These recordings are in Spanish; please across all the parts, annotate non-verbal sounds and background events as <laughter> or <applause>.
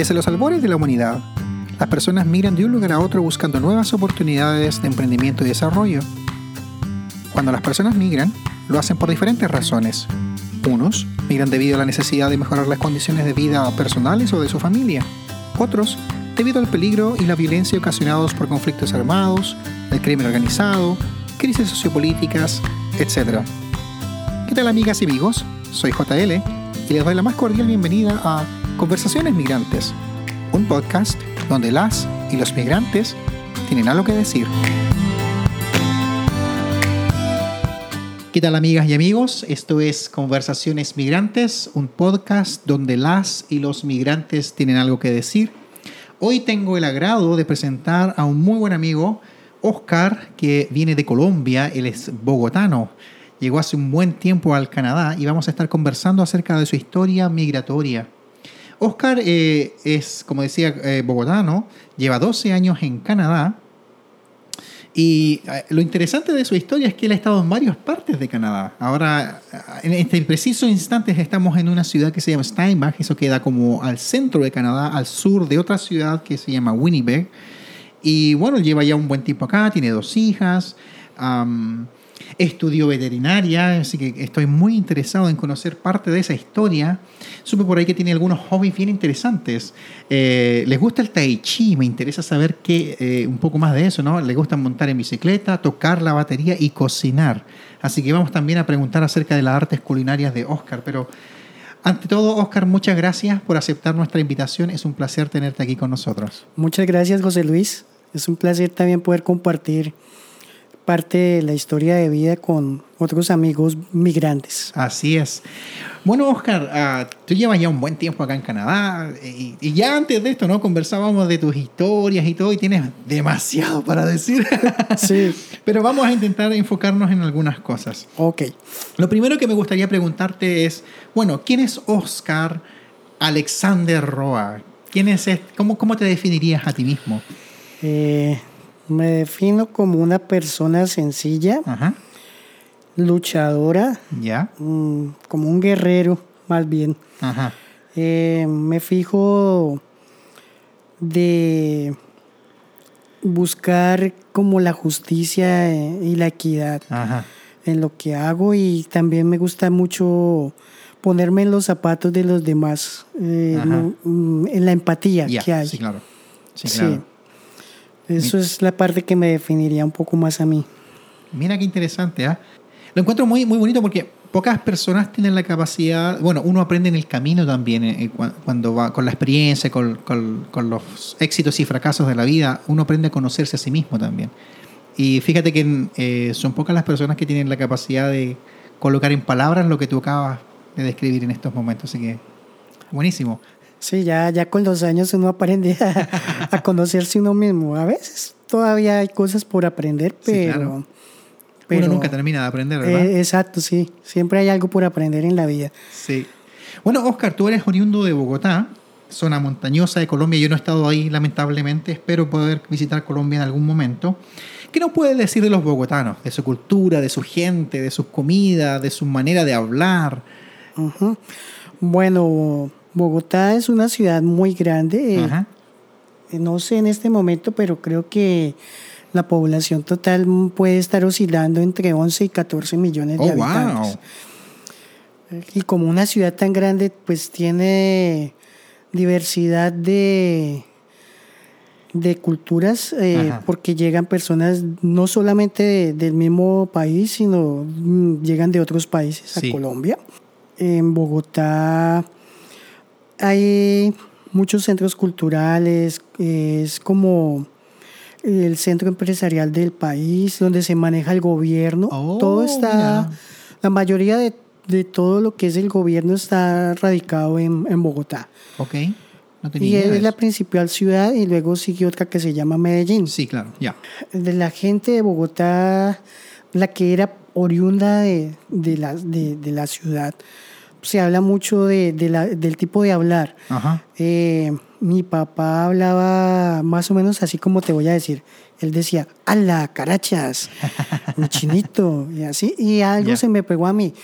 Desde los albores de la humanidad, las personas migran de un lugar a otro buscando nuevas oportunidades de emprendimiento y desarrollo. Cuando las personas migran, lo hacen por diferentes razones. Unos migran debido a la necesidad de mejorar las condiciones de vida personales o de su familia. Otros debido al peligro y la violencia ocasionados por conflictos armados, el crimen organizado, crisis sociopolíticas, etc. ¿Qué tal amigas y amigos? Soy JL y les doy la más cordial bienvenida a Conversaciones Migrantes, un podcast donde las y los migrantes tienen algo que decir. ¿Qué tal amigas y amigos? Esto es Conversaciones Migrantes, un podcast donde las y los migrantes tienen algo que decir. Hoy tengo el agrado de presentar a un muy buen amigo, Oscar, que viene de Colombia, él es bogotano. Llegó hace un buen tiempo al Canadá y vamos a estar conversando acerca de su historia migratoria. Oscar eh, es, como decía, eh, bogotano, lleva 12 años en Canadá y eh, lo interesante de su historia es que él ha estado en varias partes de Canadá. Ahora, en este preciso instante estamos en una ciudad que se llama Steinbach, eso queda como al centro de Canadá, al sur de otra ciudad que se llama Winnipeg. Y bueno, lleva ya un buen tiempo acá, tiene dos hijas estudió veterinaria, así que estoy muy interesado en conocer parte de esa historia. Supe por ahí que tiene algunos hobbies bien interesantes. Eh, les gusta el tai chi, me interesa saber qué, eh, un poco más de eso, ¿no? Le gusta montar en bicicleta, tocar la batería y cocinar. Así que vamos también a preguntar acerca de las artes culinarias de Oscar, pero... Ante todo, Oscar, muchas gracias por aceptar nuestra invitación. Es un placer tenerte aquí con nosotros. Muchas gracias, José Luis. Es un placer también poder compartir parte de la historia de vida con otros amigos migrantes. Así es. Bueno, Oscar, uh, tú llevas ya un buen tiempo acá en Canadá y, y, ya antes de esto, ¿no? Conversábamos de tus historias y todo y tienes demasiado para decir. <laughs> Sí. <laughs> Pero vamos a intentar enfocarnos en algunas cosas. Ok. Lo primero que me gustaría preguntarte es, bueno, ¿quién es Oscar Alexander Roa? ¿Quién es, cómo, ¿Cómo te definirías a ti mismo? Eh, me defino como una persona sencilla, luchadora, ¿Ya? Mm, como un guerrero, más bien. Eh, me fijo de buscar como la justicia y la equidad en lo que hago y también me gusta mucho ponerme en los zapatos de los demás, eh, mm, en la empatía que hay. Sí, claro. Sí, claro. Eso es la parte que me definiría un poco más a mí. Mira qué interesante, ¿ah? Lo encuentro muy, muy bonito porque pocas personas tienen la capacidad, bueno, uno aprende en el camino también, eh, cuando va con la experiencia, con, con, los éxitos y fracasos de la vida, uno aprende a conocerse a sí mismo también. Y fíjate que eh, son pocas las personas que tienen la capacidad de colocar en palabras lo que tú acabas de describir en estos momentos, así que buenísimo. Sí, ya, ya con los años uno aprende a, <laughs> conocerse uno mismo. A veces todavía hay cosas por aprender, pero... uno nunca termina de aprender, ¿verdad? Eh, exacto, sí. Siempre hay algo por aprender en la vida. Sí. Bueno, Oscar, tú eres oriundo de Bogotá, zona montañosa de Colombia. Yo no he estado ahí, lamentablemente. Espero poder visitar Colombia en algún momento. ¿Qué nos puedes decir de los bogotanos? De su cultura, de su gente, de sus comidas, de su manera de hablar. Bueno, Bogotá es una ciudad muy grande. Eh, no sé en este momento, pero creo que la población total puede estar oscilando entre 11 y 14 millones de oh, habitantes. Y como una ciudad tan grande, pues tiene diversidad de, de culturas, eh, porque llegan personas no solamente del mismo país, sino mm, llegan de otros países a Colombia. En Bogotá hay muchos centros culturales, es como el centro empresarial del país, donde se maneja el gobierno. Oh, todo está, la mayoría de, todo lo que es el gobierno está radicado en, Bogotá. Ok. y es la principal ciudad y luego sigue otra que se llama Medellín. Sí, claro, ya. De la gente de Bogotá, la que era oriunda de, la, de la ciudad, se habla mucho de, del tipo de hablar. Eh, mi papá hablaba más o menos así como te voy a decir. Él decía, ¡ala, carachas! Un chinito, <laughs> y así. Y algo se me pegó a mí.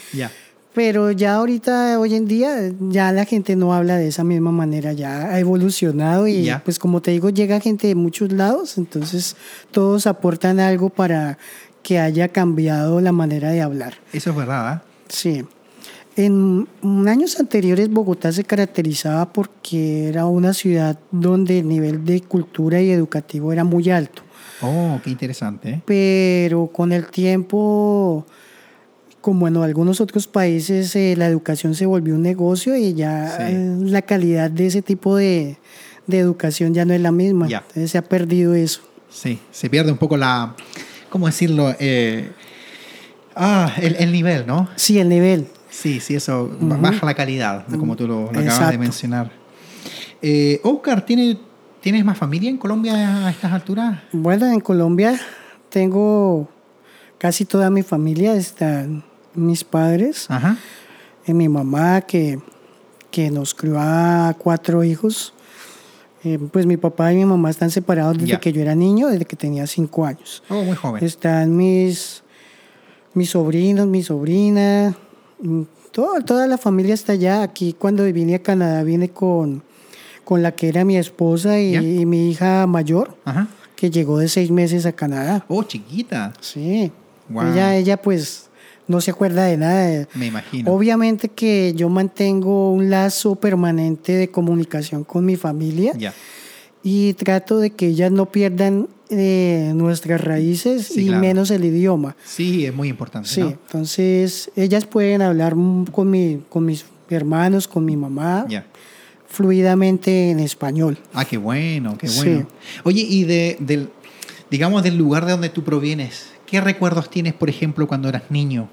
Pero ya ahorita, hoy en día, ya la gente no habla de esa misma manera, ya ha evolucionado y pues como te digo, llega gente de muchos lados, entonces todos aportan algo para que haya cambiado la manera de hablar. Eso es verdad, ¿ah? Sí. En años anteriores Bogotá se caracterizaba porque era una ciudad donde el nivel de cultura y educativo era muy alto. Oh, qué interesante. Pero con el tiempo, como en algunos otros países, eh, la educación se volvió un negocio y ya Sí. eh, la calidad de ese tipo de, de educación ya no es la misma. Ya. Entonces se ha perdido eso. Sí, se pierde un poco la, ¿cómo decirlo? Eh, ah, el, el nivel, ¿no? Sí, el nivel. Sí, sí, eso ba- baja la calidad, como tú lo, lo acabas de mencionar. Eh, Oscar, ¿tiene, ¿tienes más familia en Colombia a estas alturas? Bueno, en Colombia tengo casi toda mi familia, están mis padres, Ajá. y mi mamá que, que nos crió a cuatro hijos. Eh, pues mi papá y mi mamá están separados desde que yo era niño, desde que tenía cinco años. Oh, muy joven. Están mis, mis sobrinos, mi sobrina, todo- toda la familia está allá. Aquí cuando vine a Canadá vine con, con la que era mi esposa y, mi hija mayor, Ajá. que llegó de seis meses a Canadá. Oh, chiquita. Sí. Wow. Ella, ella pues no se acuerda de nada. Me imagino. Obviamente que yo mantengo un lazo permanente de comunicación con mi familia Ya. Y trato de que ellas no pierdan eh, nuestras raíces Sí, y claro. menos el idioma. Sí, es muy importante. Sí, ¿no? entonces ellas pueden hablar con, mi, con mis hermanos, con mi mamá, Ya. fluidamente en español. Ah, qué bueno, qué Sí. bueno. Oye, y de, del, digamos, del lugar de donde tú provienes, ¿qué recuerdos tienes, por ejemplo, cuando eras niño?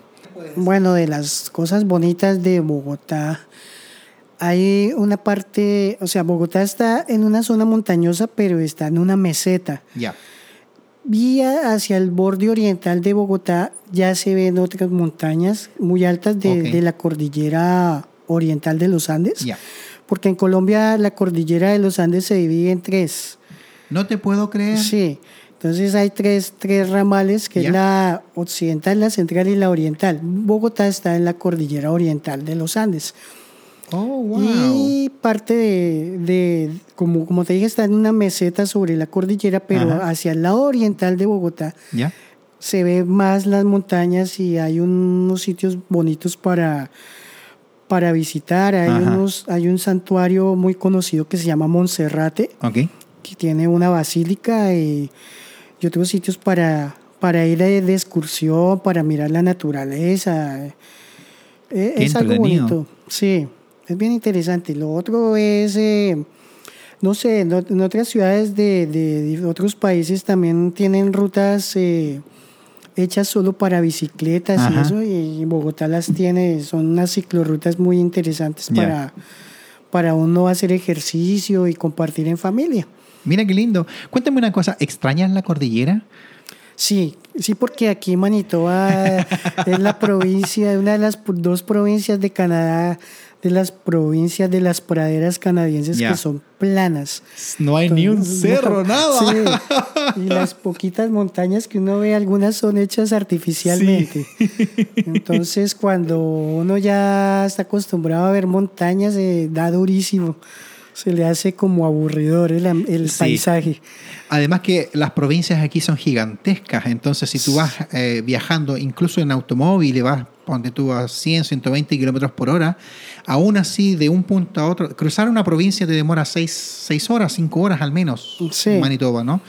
Bueno, de las cosas bonitas de Bogotá, hay una parte, o sea, Bogotá está en una zona montañosa, pero está en una meseta. Ya. Y a- hacia el borde oriental de Bogotá ya se ven otras montañas muy altas de, Ok. de la cordillera oriental de los Andes. Ya. Porque en Colombia la cordillera de los Andes se divide en tres. No te puedo creer. Sí. Entonces hay tres, tres ramales, que es la occidental, la central y la oriental. Bogotá está en la cordillera oriental de los Andes. Oh, wow. Y parte de, de- como, como te dije, está en una meseta sobre la cordillera, pero Ajá. hacia el lado oriental de Bogotá Ya. se ve más las montañas y hay unos sitios bonitos para, para visitar. Hay, Ajá. unos, hay un santuario muy conocido que se llama Monserrate, que tiene una basílica y, y otros sitios para, para ir de, de excursión, para mirar la naturaleza. Eh, Qué es algo bonito, sí, es bien interesante. Lo otro es, eh, no sé, en, ot- en otras ciudades de, de- de otros países también tienen rutas eh, hechas solo para bicicletas y eso, y Bogotá las tiene, son unas ciclorrutas muy interesantes para, para uno hacer ejercicio y compartir en familia. Mira qué lindo. Cuéntame una cosa, ¿extrañas la cordillera? Sí, sí, porque aquí Manitoba <laughs> es la provincia, una de las dos provincias de Canadá, de las provincias de las praderas canadienses que son planas. No hay ni un Entonces, cerro, no, nada. sí, <laughs> y las poquitas montañas que uno ve, algunas son hechas artificialmente. <laughs> Entonces, cuando uno ya está acostumbrado a ver montañas, eh, da durísimo. Se le hace como aburridor el, el Sí. paisaje. Además que las provincias aquí son gigantescas, entonces si tú vas eh, viajando incluso en automóvil y vas, ponte tú a 100, 120 kilómetros por hora, aún así de un punto a otro, cruzar una provincia te demora 6 horas, 5 horas al menos, Sí. en Manitoba, ¿no?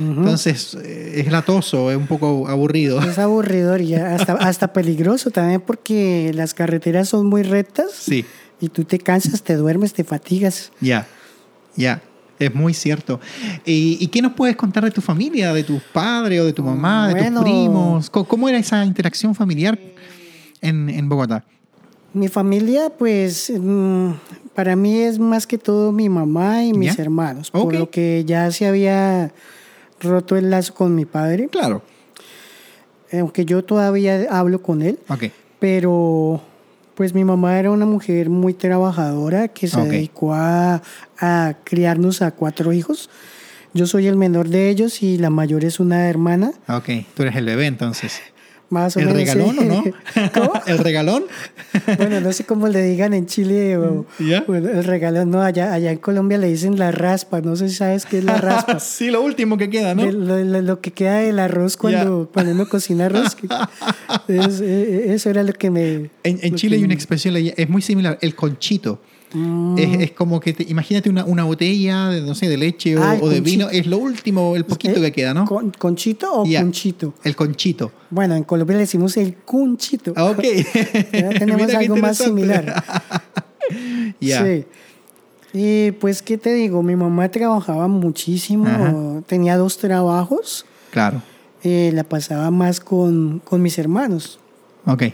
Entonces eh, es latoso, es un poco aburrido. Es aburridor y hasta, <laughs> hasta peligroso también porque las carreteras son muy rectas Sí, y tú te cansas, te duermes, te fatigas. ya, ya. Es muy cierto. ¿Y, y qué nos puedes contar de tu familia, de tus padres o de tu mamá, de Bueno. tus primos? ¿Cómo, cómo era esa interacción familiar en, en Bogotá? Mi familia, pues, mm, para mí es más que todo mi mamá y mis ¿Ya? hermanos, por Ok. lo que ya se había roto el lazo con mi padre, Claro. aunque yo todavía hablo con él, Ok. pero pues mi mamá era una mujer muy trabajadora que se dedicó a, a criarnos a cuatro hijos. Yo soy el menor de ellos y la mayor es una hermana. Ok, tú eres el bebé entonces. Más o ¿El menos. regalón sí. o no? <laughs> ¿Cómo? <laughs> ¿El regalón? Bueno, no sé cómo le digan en Chile o, ¿Ya? el regalón. No, allá, allá en Colombia le dicen la raspa. No sé si sabes qué es la <laughs> raspa. sí, lo último que queda, ¿no? De lo, lo- lo que queda del arroz cuando, cuando uno cocina arroz. es- eh, eso era lo que me... En, en Chile hay una expresión, es muy similar, el conchito. Mm. Es, es como que, te- imagínate una, una botella, de, no sé, de leche o, Ah, o de conchito. vino, es lo último, el poquito ¿Eh? que queda, ¿no? Con- ¿Conchito o Ya. conchito? El conchito. Bueno, en Colombia le decimos el cunchito. Ah, ok. <laughs> Ya tenemos <laughs> algo más similar. <laughs> Ya. Sí. Y pues, ¿qué te digo? Mi mamá trabajaba muchísimo, Ajá. tenía dos trabajos, Claro. eh, la pasaba más con, con mis hermanos. Ok.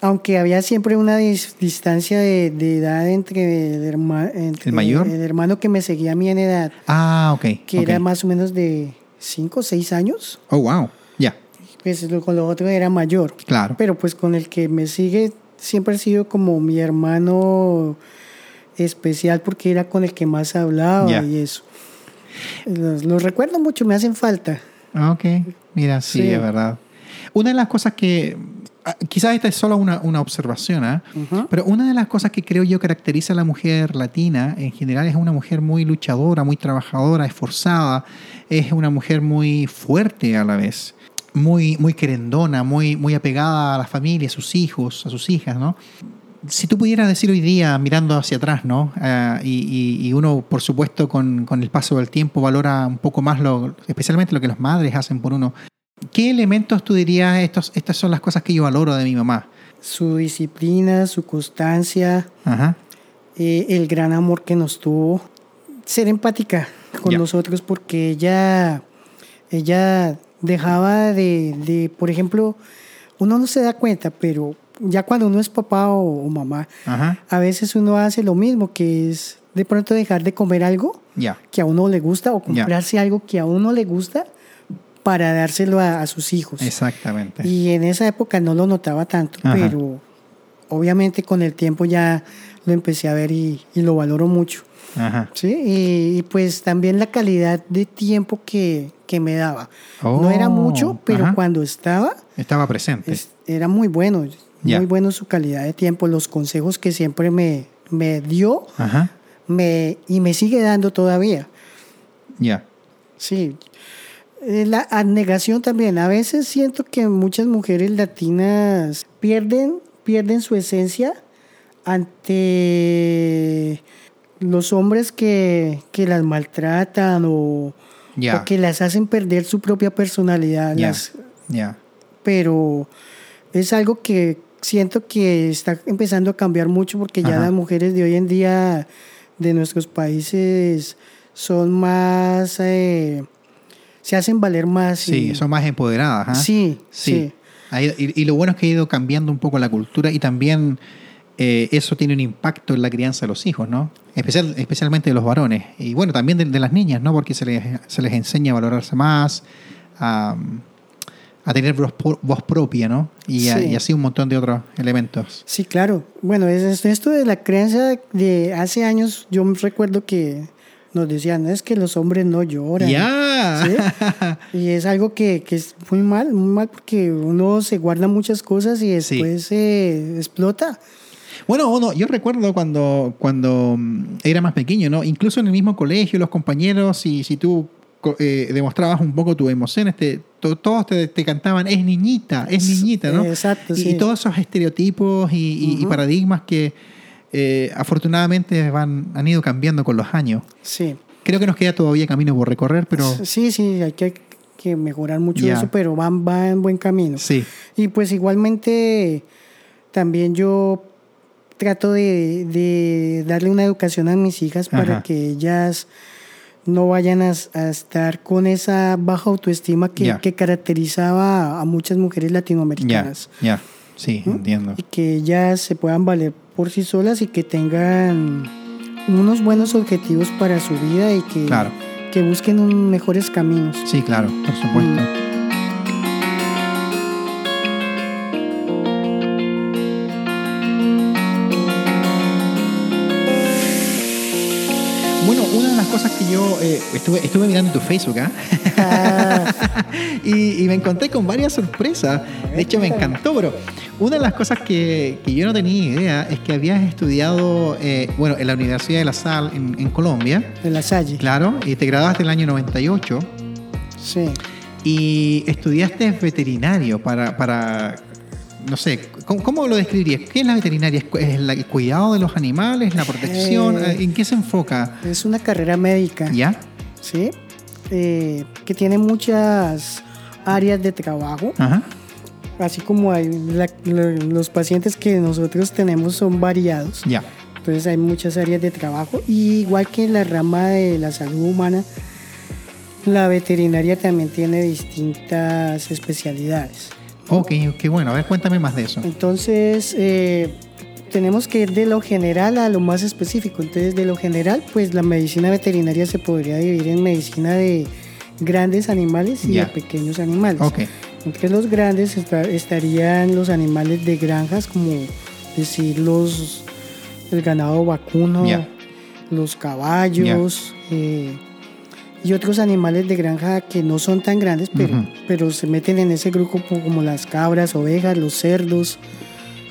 Aunque había siempre una dis- distancia de, de edad entre, el, herma- entre ¿El mayor? el hermano que me seguía a mí en edad, Ah, ok. que era más o menos de 5 o 6 años, Oh, wow. Ya. pues lo- con lo otro era mayor. Claro. Pero pues con el que me sigue siempre ha sido como mi hermano especial porque era con el que más hablaba y eso. Los, los recuerdo mucho, me hacen falta. Ah, Ok, mira, sí, Sí. es verdad. Una de las cosas que, quizás esta es solo una, una observación, ¿ah? Ujú. pero una de las cosas que creo yo caracteriza a la mujer latina en general es una mujer muy luchadora, muy trabajadora, esforzada, es una mujer muy fuerte a la vez, muy, muy querendona, muy, muy apegada a la familia, a sus hijos, a sus hijas, ¿no? si tú pudieras decir hoy día, mirando hacia atrás, ¿no? Ah, y, y- y uno, por supuesto, con, con el paso del tiempo valora un poco más, lo, especialmente lo que las madres hacen por uno. ¿Qué elementos tú dirías, estos, estas son las cosas que yo valoro de mi mamá? Su disciplina, su constancia, Ajá. eh, el gran amor que nos tuvo, ser empática con nosotros porque ella, ella dejaba de, de, por ejemplo, uno no se da cuenta, pero ya cuando uno es papá o, o mamá, Ajá. a veces uno hace lo mismo, que es de pronto dejar de comer algo que a uno le gusta o comprarse algo que a uno le gusta para dárselo a, a sus hijos. Exactamente. Y en esa época no lo notaba tanto, Ajá. pero obviamente con el tiempo ya lo empecé a ver y, y lo valoro mucho. Ajá. ¿sí? Y, y pues también la calidad de tiempo que, que me daba. Oh, no era mucho, pero ajá. cuando estaba Estaba presente. es- era muy bueno, muy bueno su calidad de tiempo, los consejos que siempre me, me dio Ajá. me, y me sigue dando todavía. Ya. Sí. Eh, La abnegación también. A veces siento que muchas mujeres latinas pierden, pierden su esencia ante los hombres que, que las maltratan o, o que las hacen perder su propia personalidad. Ya. las- pero es algo que siento que está empezando a cambiar mucho porque ya las mujeres de hoy en día de nuestros países son más eh, se hacen valer más Sí, y- son más empoderadas. ¿ah? sí Sí. y, y lo bueno es que ha ido cambiando un poco la cultura y también eh, eso tiene un impacto en la crianza de los hijos, ¿no? Especial, especialmente de los varones. Y bueno, también de, de las niñas, ¿no? Porque se les, se les enseña a valorarse más, a, a tener voz, pro- voz propia, ¿no? Y, a- Sí. y así un montón de otros elementos. sí claro bueno es, es- esto de la crianza de hace años yo recuerdo que nos decían es que los hombres no lloran ¡Ya! ¿sí? <laughs> Y es algo que, que es muy mal, muy mal porque uno se guarda muchas cosas y Sí. después se explota. Bueno, uno, yo recuerdo cuando, cuando mm, era más pequeño, ¿no? Incluso en el mismo colegio, los compañeros, si, si tú eh, demostrabas un poco tus emociones, te, to- todos te, te cantaban, es niñita, es niñita, ¿no? Exacto, y, sí. y todos esos estereotipos y, y- y Ujú. paradigmas que eh, afortunadamente van, han ido cambiando con los años. Sí. Creo que nos queda todavía camino por recorrer, pero Sí, sí, hay que, que mejorar mucho eso, pero van, va en buen camino. sí, Y pues igualmente también yo trato de, de darle una educación a mis hijas para que ellas no vayan a, a estar con esa baja autoestima que, que caracterizaba a muchas mujeres ya, latinoamericanas. ya, sí, entiendo. y que ellas se puedan valer por sí solas y que tengan unos buenos objetivos para su vida y que, Claro. que busquen un- mejores caminos. Sí, claro, por supuesto. Mm. Yo eh, estuve, estuve mirando tu Facebook ¿ah? ah. <laughs> y, me encontré con varias sorpresas. De hecho, me encantó, pero una de las cosas que, que yo no tenía idea es que habías estudiado, eh, bueno, en la Universidad de La Salle en, Colombia. De La Salle. Claro, y te graduaste en el año 98. Sí. Y estudiaste veterinario para, para no sé, ¿cómo, lo describirías? ¿Qué es la veterinaria? ¿Es el cuidado de los animales, la protección? Eh, ¿En qué se enfoca? Es una carrera médica. ¿Ya? Sí, eh, que tiene muchas áreas de trabajo. Ajá. Así como hay los pacientes que nosotros tenemos son variados. Ya. Entonces hay muchas áreas de trabajo. Y igual que en la rama de la salud humana, la veterinaria también tiene distintas especialidades. Ok, qué bueno. A ver, cuéntame más de eso. Entonces, eh, tenemos que ir de lo general a lo más específico. Entonces, de lo general, pues la medicina veterinaria se podría dividir en medicina de grandes animales y de pequeños animales. Okay. Entre los grandes estarían los animales de granjas, como decir los el ganado vacuno, los caballos, eh, y otros animales de granja que no son tan grandes, pero, pero se meten en ese grupo como las cabras, ovejas, los cerdos.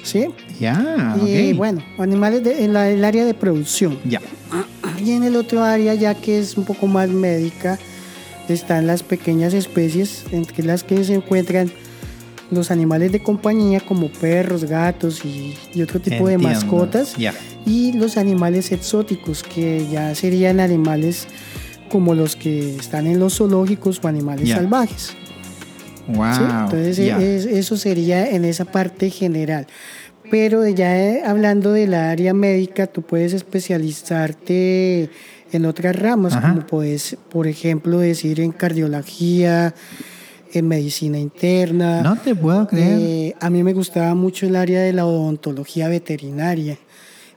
¿Sí? Ya. y bueno, animales en el área de producción. Ya. Y en el otro área, ya que es un poco más médica, están las pequeñas especies, entre las que se encuentran los animales de compañía como perros, gatos y, otro tipo de mascotas. Y los animales exóticos, que ya serían animales como los que están en los zoológicos o animales salvajes. Entonces eso sería en esa parte general. Pero ya eh, hablando de la área médica, tú puedes especializarte en otras ramas, como puedes, por ejemplo, decir en cardiología, en medicina interna. No te puedo creer. Eh, a mí me gustaba mucho el área de la odontología veterinaria.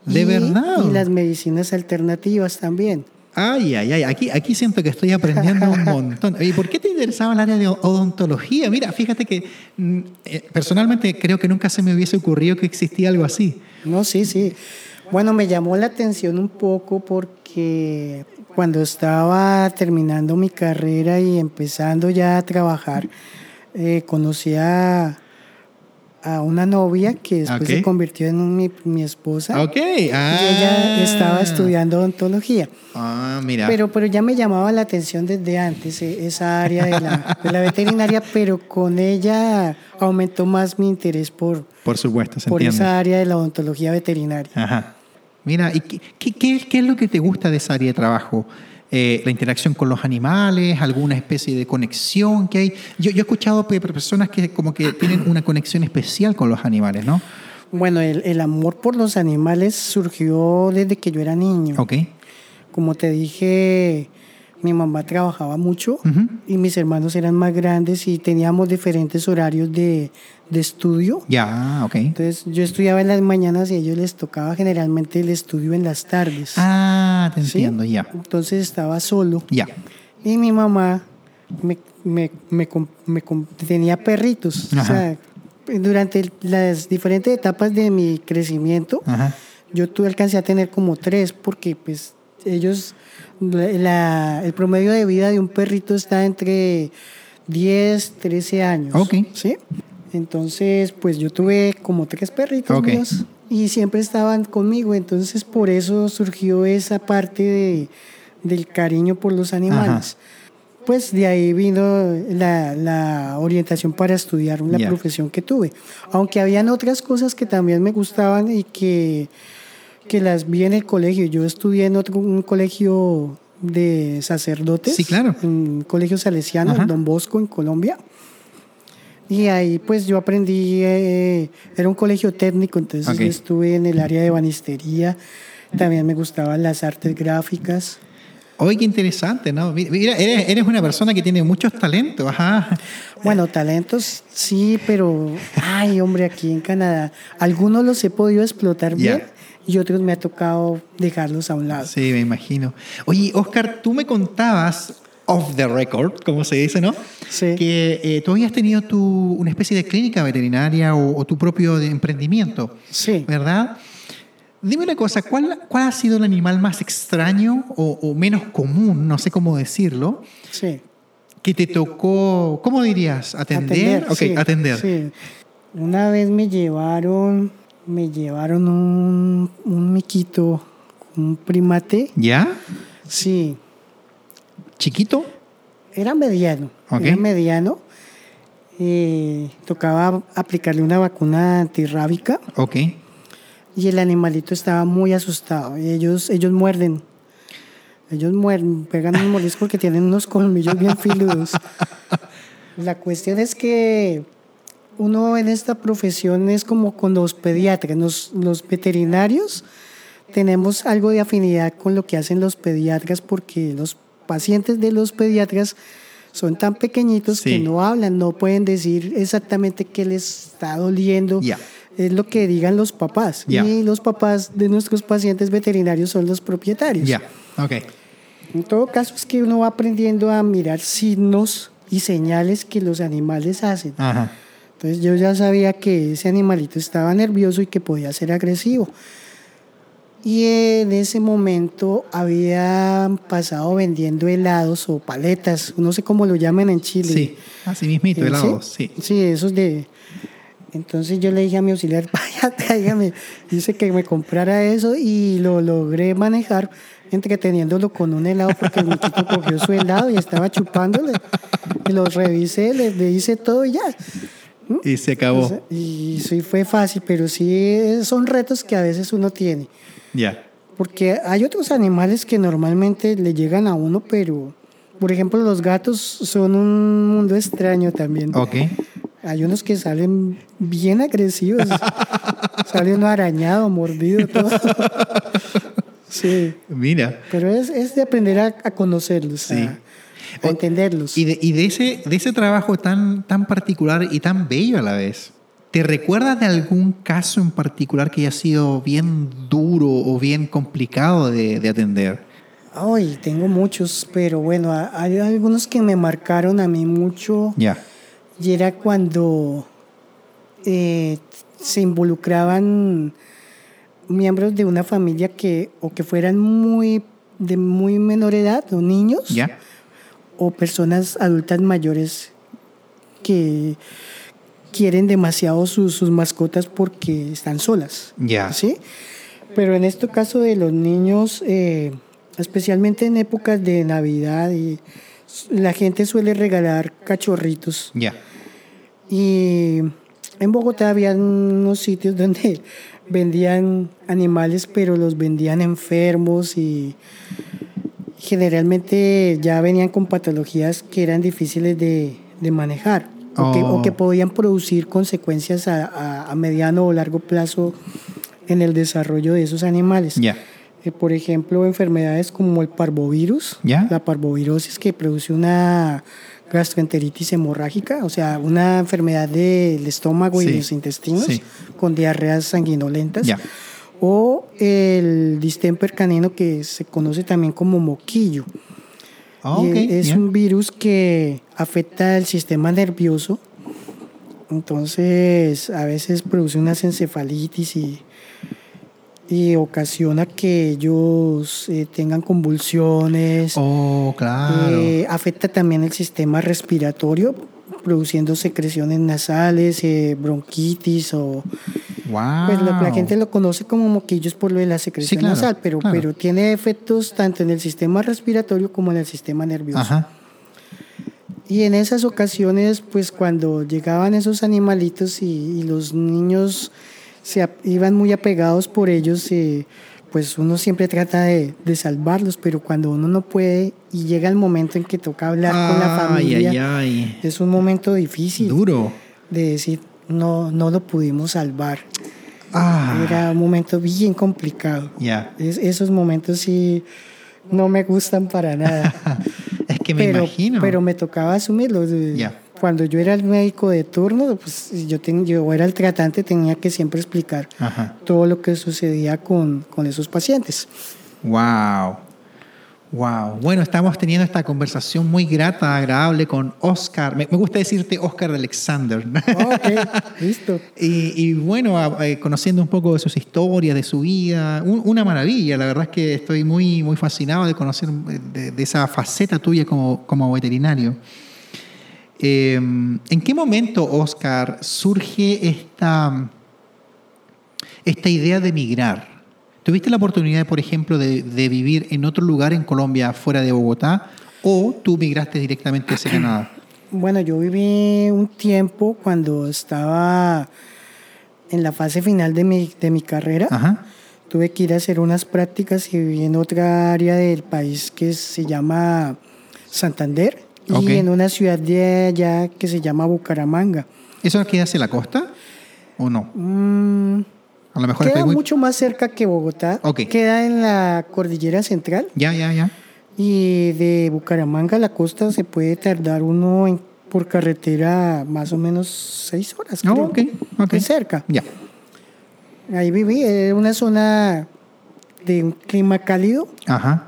¿De verdad? Y las medicinas alternativas también. Ay, ay, ay, aquí, aquí siento que estoy aprendiendo un montón. ¿Y por qué te interesaba el área de odontología? Mira, fíjate que mm, eh, personalmente creo que nunca se me hubiese ocurrido que existía algo así. No, sí, sí. Bueno, me llamó la atención un poco porque cuando estaba terminando mi carrera y empezando ya a trabajar, eh, conocí a, a una novia que después se convirtió en mi, mi esposa. Ok. Y ella ah. estaba estudiando odontología. Ah, mira. Pero, pero ya me llamaba la atención desde antes e, esa área de la, de la veterinaria, <laughs> pero con ella aumentó más mi interés por, por supuesto, se por esa área de la odontología veterinaria. Ajá. Mira, ¿y qué, qué, qué es lo que te gusta de esa área de trabajo? Eh, la interacción con los animales, alguna especie de conexión que hay. Yo, yo he escuchado personas que como que tienen una conexión especial con los animales, ¿no? Bueno, el, el amor por los animales surgió desde que yo era niño. Ok. Como te dije, mi mamá trabajaba mucho y mis hermanos eran más grandes y teníamos diferentes horarios de, de estudio. Ya, ok. Entonces yo estudiaba en las mañanas y a ellos les tocaba generalmente el estudio en las tardes. Ah, te entiendo, ya. Entonces estaba solo. Ya. Y mi mamá me, me, me, me tenía perritos. O sea, durante las diferentes etapas de mi crecimiento, yo tuve alcancé a tener como tres porque pues ellos la, el promedio de vida de un perrito está entre 10, 13 años. Ok. ¿Sí? Entonces, pues yo tuve como tres perritos míos y siempre estaban conmigo. Entonces, por eso surgió esa parte de, del cariño por los animales. Pues de ahí vino la, la orientación para estudiar la profesión que tuve. Aunque habían otras cosas que también me gustaban y que que las vi en el colegio. Yo estudié en otro, un colegio de sacerdotes. Sí, claro. Un colegio salesiano, Don Bosco, en Colombia. Y ahí pues yo aprendí, eh, era un colegio técnico, entonces yo estuve en el área de banistería, también me gustaban las artes gráficas. Oye, qué interesante, ¿no? Mira, eres, eres, una persona que tiene muchos talentos, ajá. Bueno, talentos sí, pero, ay, hombre, aquí en Canadá, algunos los he podido explotar bien y otros me ha tocado dejarlos a un lado. Sí, me imagino. Oye, Oscar, tú me contabas off the record, como se dice, ¿no? Sí. Que eh, tú habías tenido tu, una especie de clínica veterinaria o, tu propio emprendimiento. Sí. ¿Verdad? Dime una cosa, ¿cuál, ¿cuál ha sido el animal más extraño o, menos común, no sé cómo decirlo, sí. que te tocó, ¿cómo dirías? ¿Atender? Atender, ok, atender. Sí. Una vez me llevaron, me llevaron un, un miquito, un primate. ¿Ya? Sí. ¿Chiquito? Era mediano. Era mediano. Eh, tocaba aplicarle una vacuna antirrábica. Ok y el animalito estaba muy asustado. Y ellos, ellos muerden. Ellos muerden, pegan un molisco porque tienen unos colmillos bien <laughs> filudos. La cuestión es que uno en esta profesión es como con los pediatras, los, los veterinarios tenemos algo de afinidad con lo que hacen los pediatras porque los pacientes de los pediatras son tan pequeñitos que no hablan, no pueden decir exactamente qué les está doliendo es lo que digan los papás. Y los papás de nuestros pacientes veterinarios son los propietarios. Ya, ok. En todo caso es que uno va aprendiendo a mirar signos y señales que los animales hacen. Ajá. Entonces yo ya sabía que ese animalito estaba nervioso y que podía ser agresivo. Y en ese momento había pasado vendiendo helados o paletas, no sé cómo lo llaman en Chile. Sí, así mismito, helados, sí. Sí, esos de, entonces yo le dije a mi auxiliar, <laughs> vaya, tráigame. Dice que me comprara eso y lo logré manejar entreteniéndolo con un helado porque el muchacho cogió su helado y estaba chupándole. Y lo revisé, le, hice todo y ya. Y se acabó. y sí fue fácil, pero sí son retos que a veces uno tiene. Ya. Porque hay otros animales que normalmente le llegan a uno, pero por ejemplo los gatos son un mundo extraño también. Ok. Hay unos que salen bien agresivos. <laughs> Sale uno arañado, mordido, todo. <laughs> sí. Mira. Pero es, es de aprender a, conocerlos, a, entenderlos. Y, de, y de, ese, de ese trabajo tan, tan particular y tan bello a la vez, ¿te recuerdas de algún caso en particular que haya sido bien duro o bien complicado de, de atender? Ay, tengo muchos, pero bueno, hay algunos que me marcaron a mí mucho. Ya y era cuando eh, se involucraban miembros de una familia que o que fueran muy de muy menor edad o niños o personas adultas mayores que quieren demasiado sus, mascotas porque están solas. Ya. ¿sí? Pero en este caso de los niños, eh, especialmente en épocas de Navidad, y la gente suele regalar cachorritos. Ya. Y en Bogotá había unos sitios <laughs> donde vendían animales, pero los vendían enfermos y generalmente ya venían con patologías que eran difíciles de, manejar o, que, oh. podían producir consecuencias a, mediano o largo plazo en el desarrollo de esos animales. Eh, por ejemplo, enfermedades como el parvovirus, la parvovirosis que produce una gastroenteritis hemorrágica, o sea, una enfermedad del estómago y de los intestinos con diarreas sanguinolentas. O el distemper canino que se conoce también como moquillo. Ah, es un virus que afecta el sistema nervioso. Entonces, a veces produce unas encefalitis y y ocasiona que ellos eh, tengan convulsiones. Oh, claro. Eh, afecta también el sistema respiratorio, produciendo secreciones nasales, eh, bronquitis o... Wow. Pues la, gente lo conoce como moquillos por lo de la secreción nasal, pero, pero tiene efectos tanto en el sistema respiratorio como en el sistema nervioso. Ajá. Y en esas ocasiones, pues cuando llegaban esos animalitos y los niños se iban muy apegados por ellos, eh, pues uno siempre trata de, de, salvarlos, pero cuando uno no puede y llega el momento en que toca hablar con la familia, es un momento difícil. Duro. De decir, no, no lo pudimos salvar. Ah. Era un momento bien complicado. Ya. esos momentos sí no me gustan para nada. <laughs> es que me imagino. Pero me tocaba asumirlo. Ya cuando yo era el médico de turno, pues yo, yo era el tratante, tenía que siempre explicar todo lo que sucedía con, con esos pacientes. ¡Wow! Wow. Bueno, estamos teniendo esta conversación muy grata, agradable con Oscar. Me, gusta decirte Oscar Alexander. Ok, listo. <laughs> y, bueno, eh, conociendo un poco de sus historias, de su vida, una maravilla. La verdad es que estoy muy, muy fascinado de conocer de, esa faceta tuya como, como veterinario. Em, ¿En qué momento, Oscar, surge esta, esta idea de migrar? ¿Tuviste la oportunidad, por ejemplo, de, vivir en otro lugar en Colombia fuera de Bogotá o tú migraste directamente hacia Canadá? <clears throat> Bueno, yo viví un tiempo cuando estaba en la fase final de mi, de mi carrera. Tuve que ir a hacer unas prácticas y viví en otra área del país que se llama Santander y en una ciudad de allá que se llama Bucaramanga. ¿Eso queda hacia la costa o no? Mm, a lo mejor queda mucho más cerca que Bogotá. Queda en la cordillera central. Ya, ya, ya. Y de Bucaramanga a la costa se puede tardar uno por carretera más o menos seis horas. Oh, creo. ok, cerca. Ya. Ahí viví, en una zona de un clima cálido. Ajá.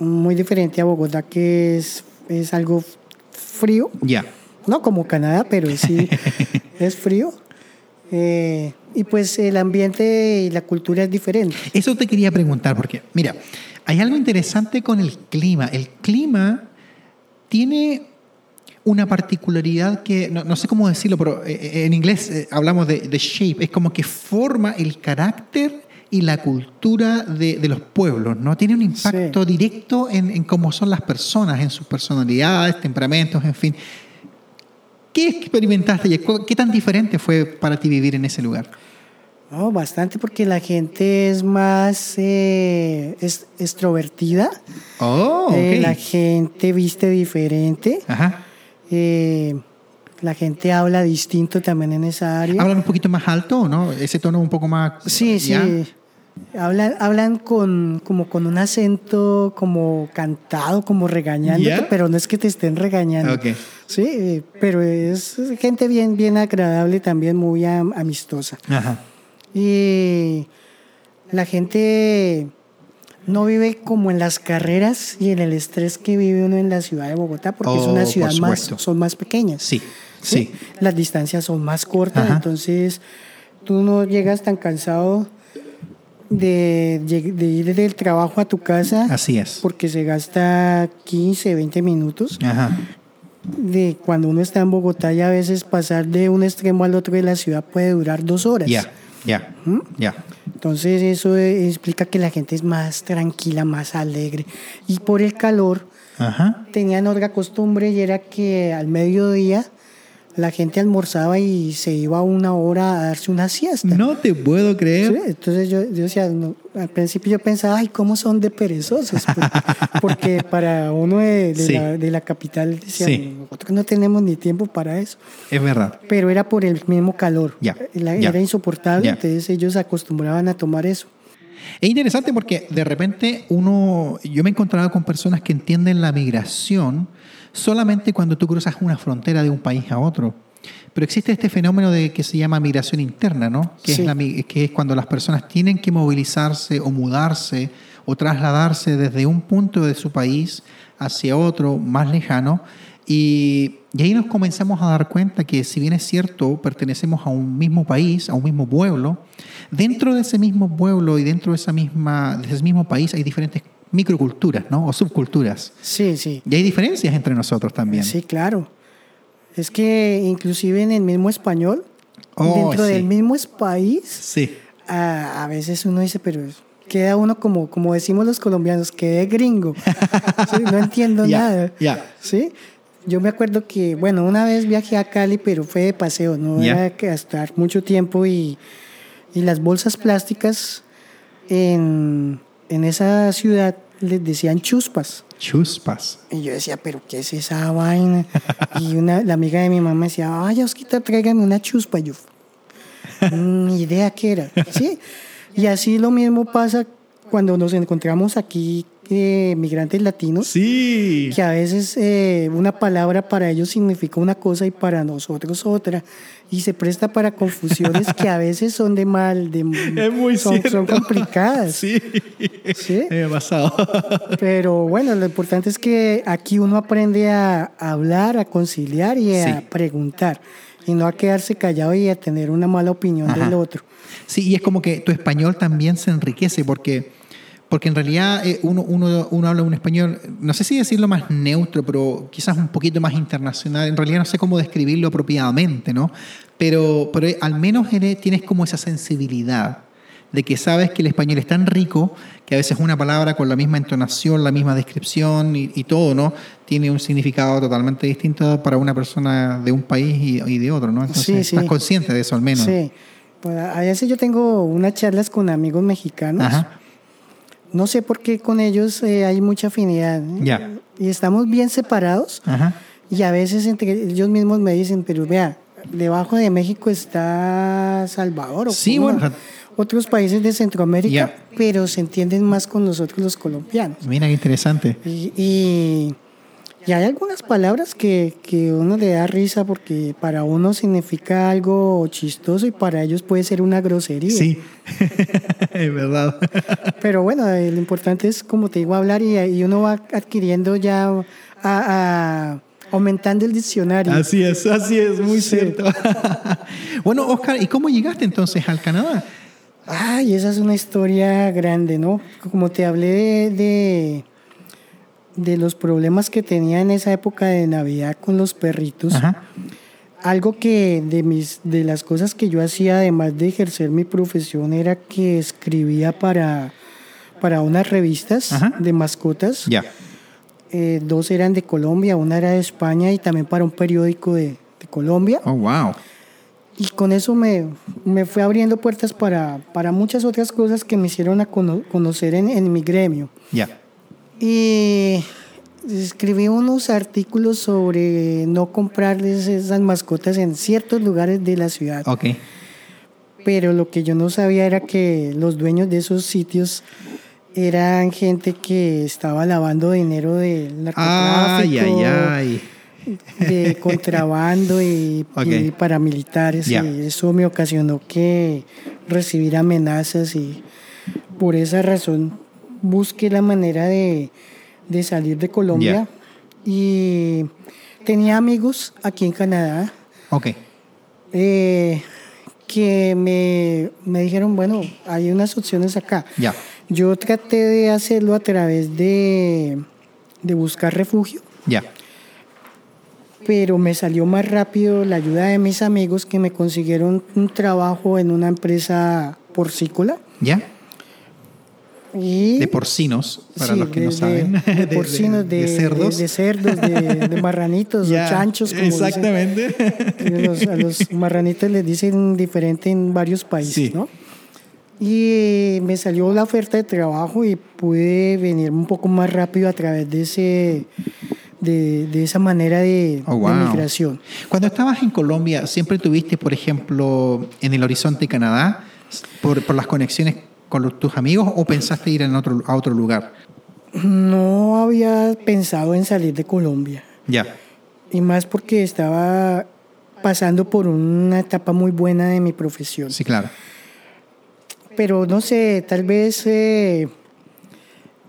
Muy diferente a Bogotá, que es, es algo frío. Ya. No como Canadá, pero sí <laughs> es frío. Eh, y pues el ambiente y la cultura es diferente. Eso te quería preguntar, porque mira, hay algo interesante con el clima. El clima tiene una particularidad que, no, sé cómo decirlo, pero eh, eh, en inglés hablamos de, shape, es como que forma el carácter y la cultura de, los pueblos, ¿no? Tiene un impacto directo en, en, cómo son las personas, en sus personalidades, temperamentos, en fin. ¿Qué experimentaste y qué tan diferente fue para ti vivir en ese lugar? Oh, bastante porque la gente es más eh, extrovertida. Oh, eh, la gente viste diferente. Ajá. Eh, la gente habla distinto también en esa área. ¿Hablan un poquito más alto, no? Ese tono un poco más... Sí, sí. Hablan, hablan con, como con un acento como cantado, como regañándote, pero no es que te estén regañando. Sí, pero es gente bien, bien agradable también, muy amistosa. Ajá. Y la gente no vive como en las carreras y en el estrés que vive uno en la ciudad de Bogotá, porque es una oh, ciudad más, son más pequeñas. Sí, sí, Las distancias son más cortas, entonces tú no llegas tan cansado de, de, ir del trabajo a tu casa. Así es. Porque se gasta 15, 20 minutos. Ajá. De cuando uno está en Bogotá y a veces pasar de un extremo al otro de la ciudad puede durar dos horas. Ya. Ya, ¿Mm? ya. Entonces eso explica que la gente es más tranquila, más alegre. Y por el calor, tenían otra costumbre y era que al mediodía la gente almorzaba y se iba una hora a darse una siesta. No te puedo creer. entonces yo, yo decía, al principio yo pensaba, ay, ¿cómo son de perezosos? <laughs> Porque, para uno de, la, capital decía, nosotros no tenemos ni tiempo para eso. Es verdad. Pero era por el mismo calor. Ya, Era insoportable, entonces ellos acostumbraban a tomar eso. Es interesante porque de repente uno, yo me he encontrado con personas que entienden la migración solamente cuando tú cruzas una frontera de un país a otro. Pero existe este fenómeno de que se llama migración interna, ¿no? Que, es que es cuando las personas tienen que movilizarse o mudarse o trasladarse desde un punto de su país hacia otro más lejano. Y, y, ahí nos comenzamos a dar cuenta que si bien es cierto, pertenecemos a un mismo país, a un mismo pueblo, dentro de ese mismo pueblo y dentro de, esa misma, de ese mismo país hay diferentes microculturas, ¿no? O subculturas. Sí, sí. Y hay diferencias entre nosotros también. Sí, claro. Es que inclusive en el mismo español, oh, dentro del mismo país, sí. a, veces uno dice, pero queda uno como, como decimos los colombianos, quedé gringo. <laughs> no entiendo nada. Ya. ¿Sí? Yo me acuerdo que, bueno, una vez viajé a Cali, pero fue de paseo, no era que estar mucho tiempo y, y las bolsas plásticas en, en esa ciudad les decían chuspas. Chuspas. Y yo decía, ¿pero qué es esa vaina? <laughs> y una, la amiga de mi mamá decía, ay, Osquita, tráigame una chuspa. Y yo, ni idea qué era. ¿Sí? Y así lo mismo pasa cuando nos encontramos aquí eh, migrantes latinos. Sí. Que a veces eh, una palabra para ellos significa una cosa y para nosotros otra. Y se presta para confusiones que a veces son de mal, de, <laughs> es muy son, son complicadas. Sí. ¿Sí? <laughs> Me ha pasado. Pero bueno, lo importante es que aquí uno aprende a hablar, a conciliar y a Sí. preguntar. Y no a quedarse callado y a tener una mala opinión Ajá. del otro. Sí, y es como que tu español también se enriquece porque, porque en realidad eh, uno, uno, uno habla un español, no sé si decirlo más neutro, pero quizás un poquito más internacional. En realidad no sé cómo describirlo apropiadamente, ¿no? Pero, pero al menos eres- tienes como esa sensibilidad de que sabes que el español es tan rico que a veces una palabra con la misma entonación, la misma descripción y, y todo, ¿no? Tiene un significado totalmente distinto para una persona de un país y, y de otro, ¿no? Entonces, Sí, sí. estás consciente de eso al menos. Sí. Pues a veces yo tengo unas charlas con amigos mexicanos. Ajá. No sé por qué con ellos eh, hay mucha afinidad. ¿eh? Ya. Y estamos bien separados. Ajá. Y a veces entre ellos mismos me dicen, pero vea, debajo de México está Salvador. o Sí, como bueno. Otros países de Centroamérica, pero se entienden más con nosotros los colombianos. Mira qué interesante. Y, y, y hay algunas palabras que, que uno le da risa porque para uno significa algo chistoso y para ellos puede ser una grosería. Sí, <laughs> es verdad. Pero bueno, eh, lo importante es, como te digo, hablar y, y uno va adquiriendo ya, a- a- aumentando el diccionario. Así es, así es, muy Sí. cierto. <laughs> bueno, Oscar, ¿y cómo llegaste entonces al Canadá? Ay, esa es una historia grande, ¿no? Como te hablé de, de, de los problemas que tenía en esa época de Navidad con los perritos. Ajá. Algo que de mis de las cosas que yo hacía además de ejercer mi profesión era que escribía para para unas revistas Ajá. de mascotas. Ya. Eh, dos eran de Colombia, una era de España y también para un periódico de, de Colombia. Oh, wow. Y con eso me, me fue abriendo puertas para, para muchas otras cosas que me hicieron a cono- conocer en, en mi gremio. Ya. Y escribí unos artículos sobre no comprarles esas mascotas en ciertos lugares de la ciudad. Ok. Pero lo que yo no sabía era que los dueños de esos sitios eran gente que estaba lavando dinero del Ay, narcotráfico, ay, ay. de <laughs> contrabando y, paramilitares. Y eso me ocasionó que recibir amenazas y por esa razón busqué la manera de, de salir de Colombia. Y tenía amigos aquí en Canadá Ok. eh, que me, me dijeron, bueno, hay unas opciones acá. Ya. Yo traté de hacerlo a través de, de buscar refugio, Ya. pero me salió más rápido la ayuda de mis amigos que me consiguieron un trabajo en una empresa porcícola. Ya. Y, De porcinos, para Sí, los que de- no de- saben. De, <laughs> porcinos, de, de cerdos. de, de cerdos, de, de marranitos, Ya, o chanchos, como. Exactamente. A los, a los marranitos les dicen diferente en varios países, Sí. ¿no? Y me salió la oferta de trabajo y pude venir un poco más rápido a través de ese de, de esa manera de, Oh, de wow. migración. Cuando estabas en Colombia, ¿siempre tuviste, por ejemplo, en el horizonte Canadá, por, por las conexiones con los- tus amigos, o pensaste ir en otro, a otro lugar? No había pensado en salir de Colombia Ya. y más porque estaba pasando por una etapa muy buena de mi profesión. Sí, claro. pero no sé, tal vez eh,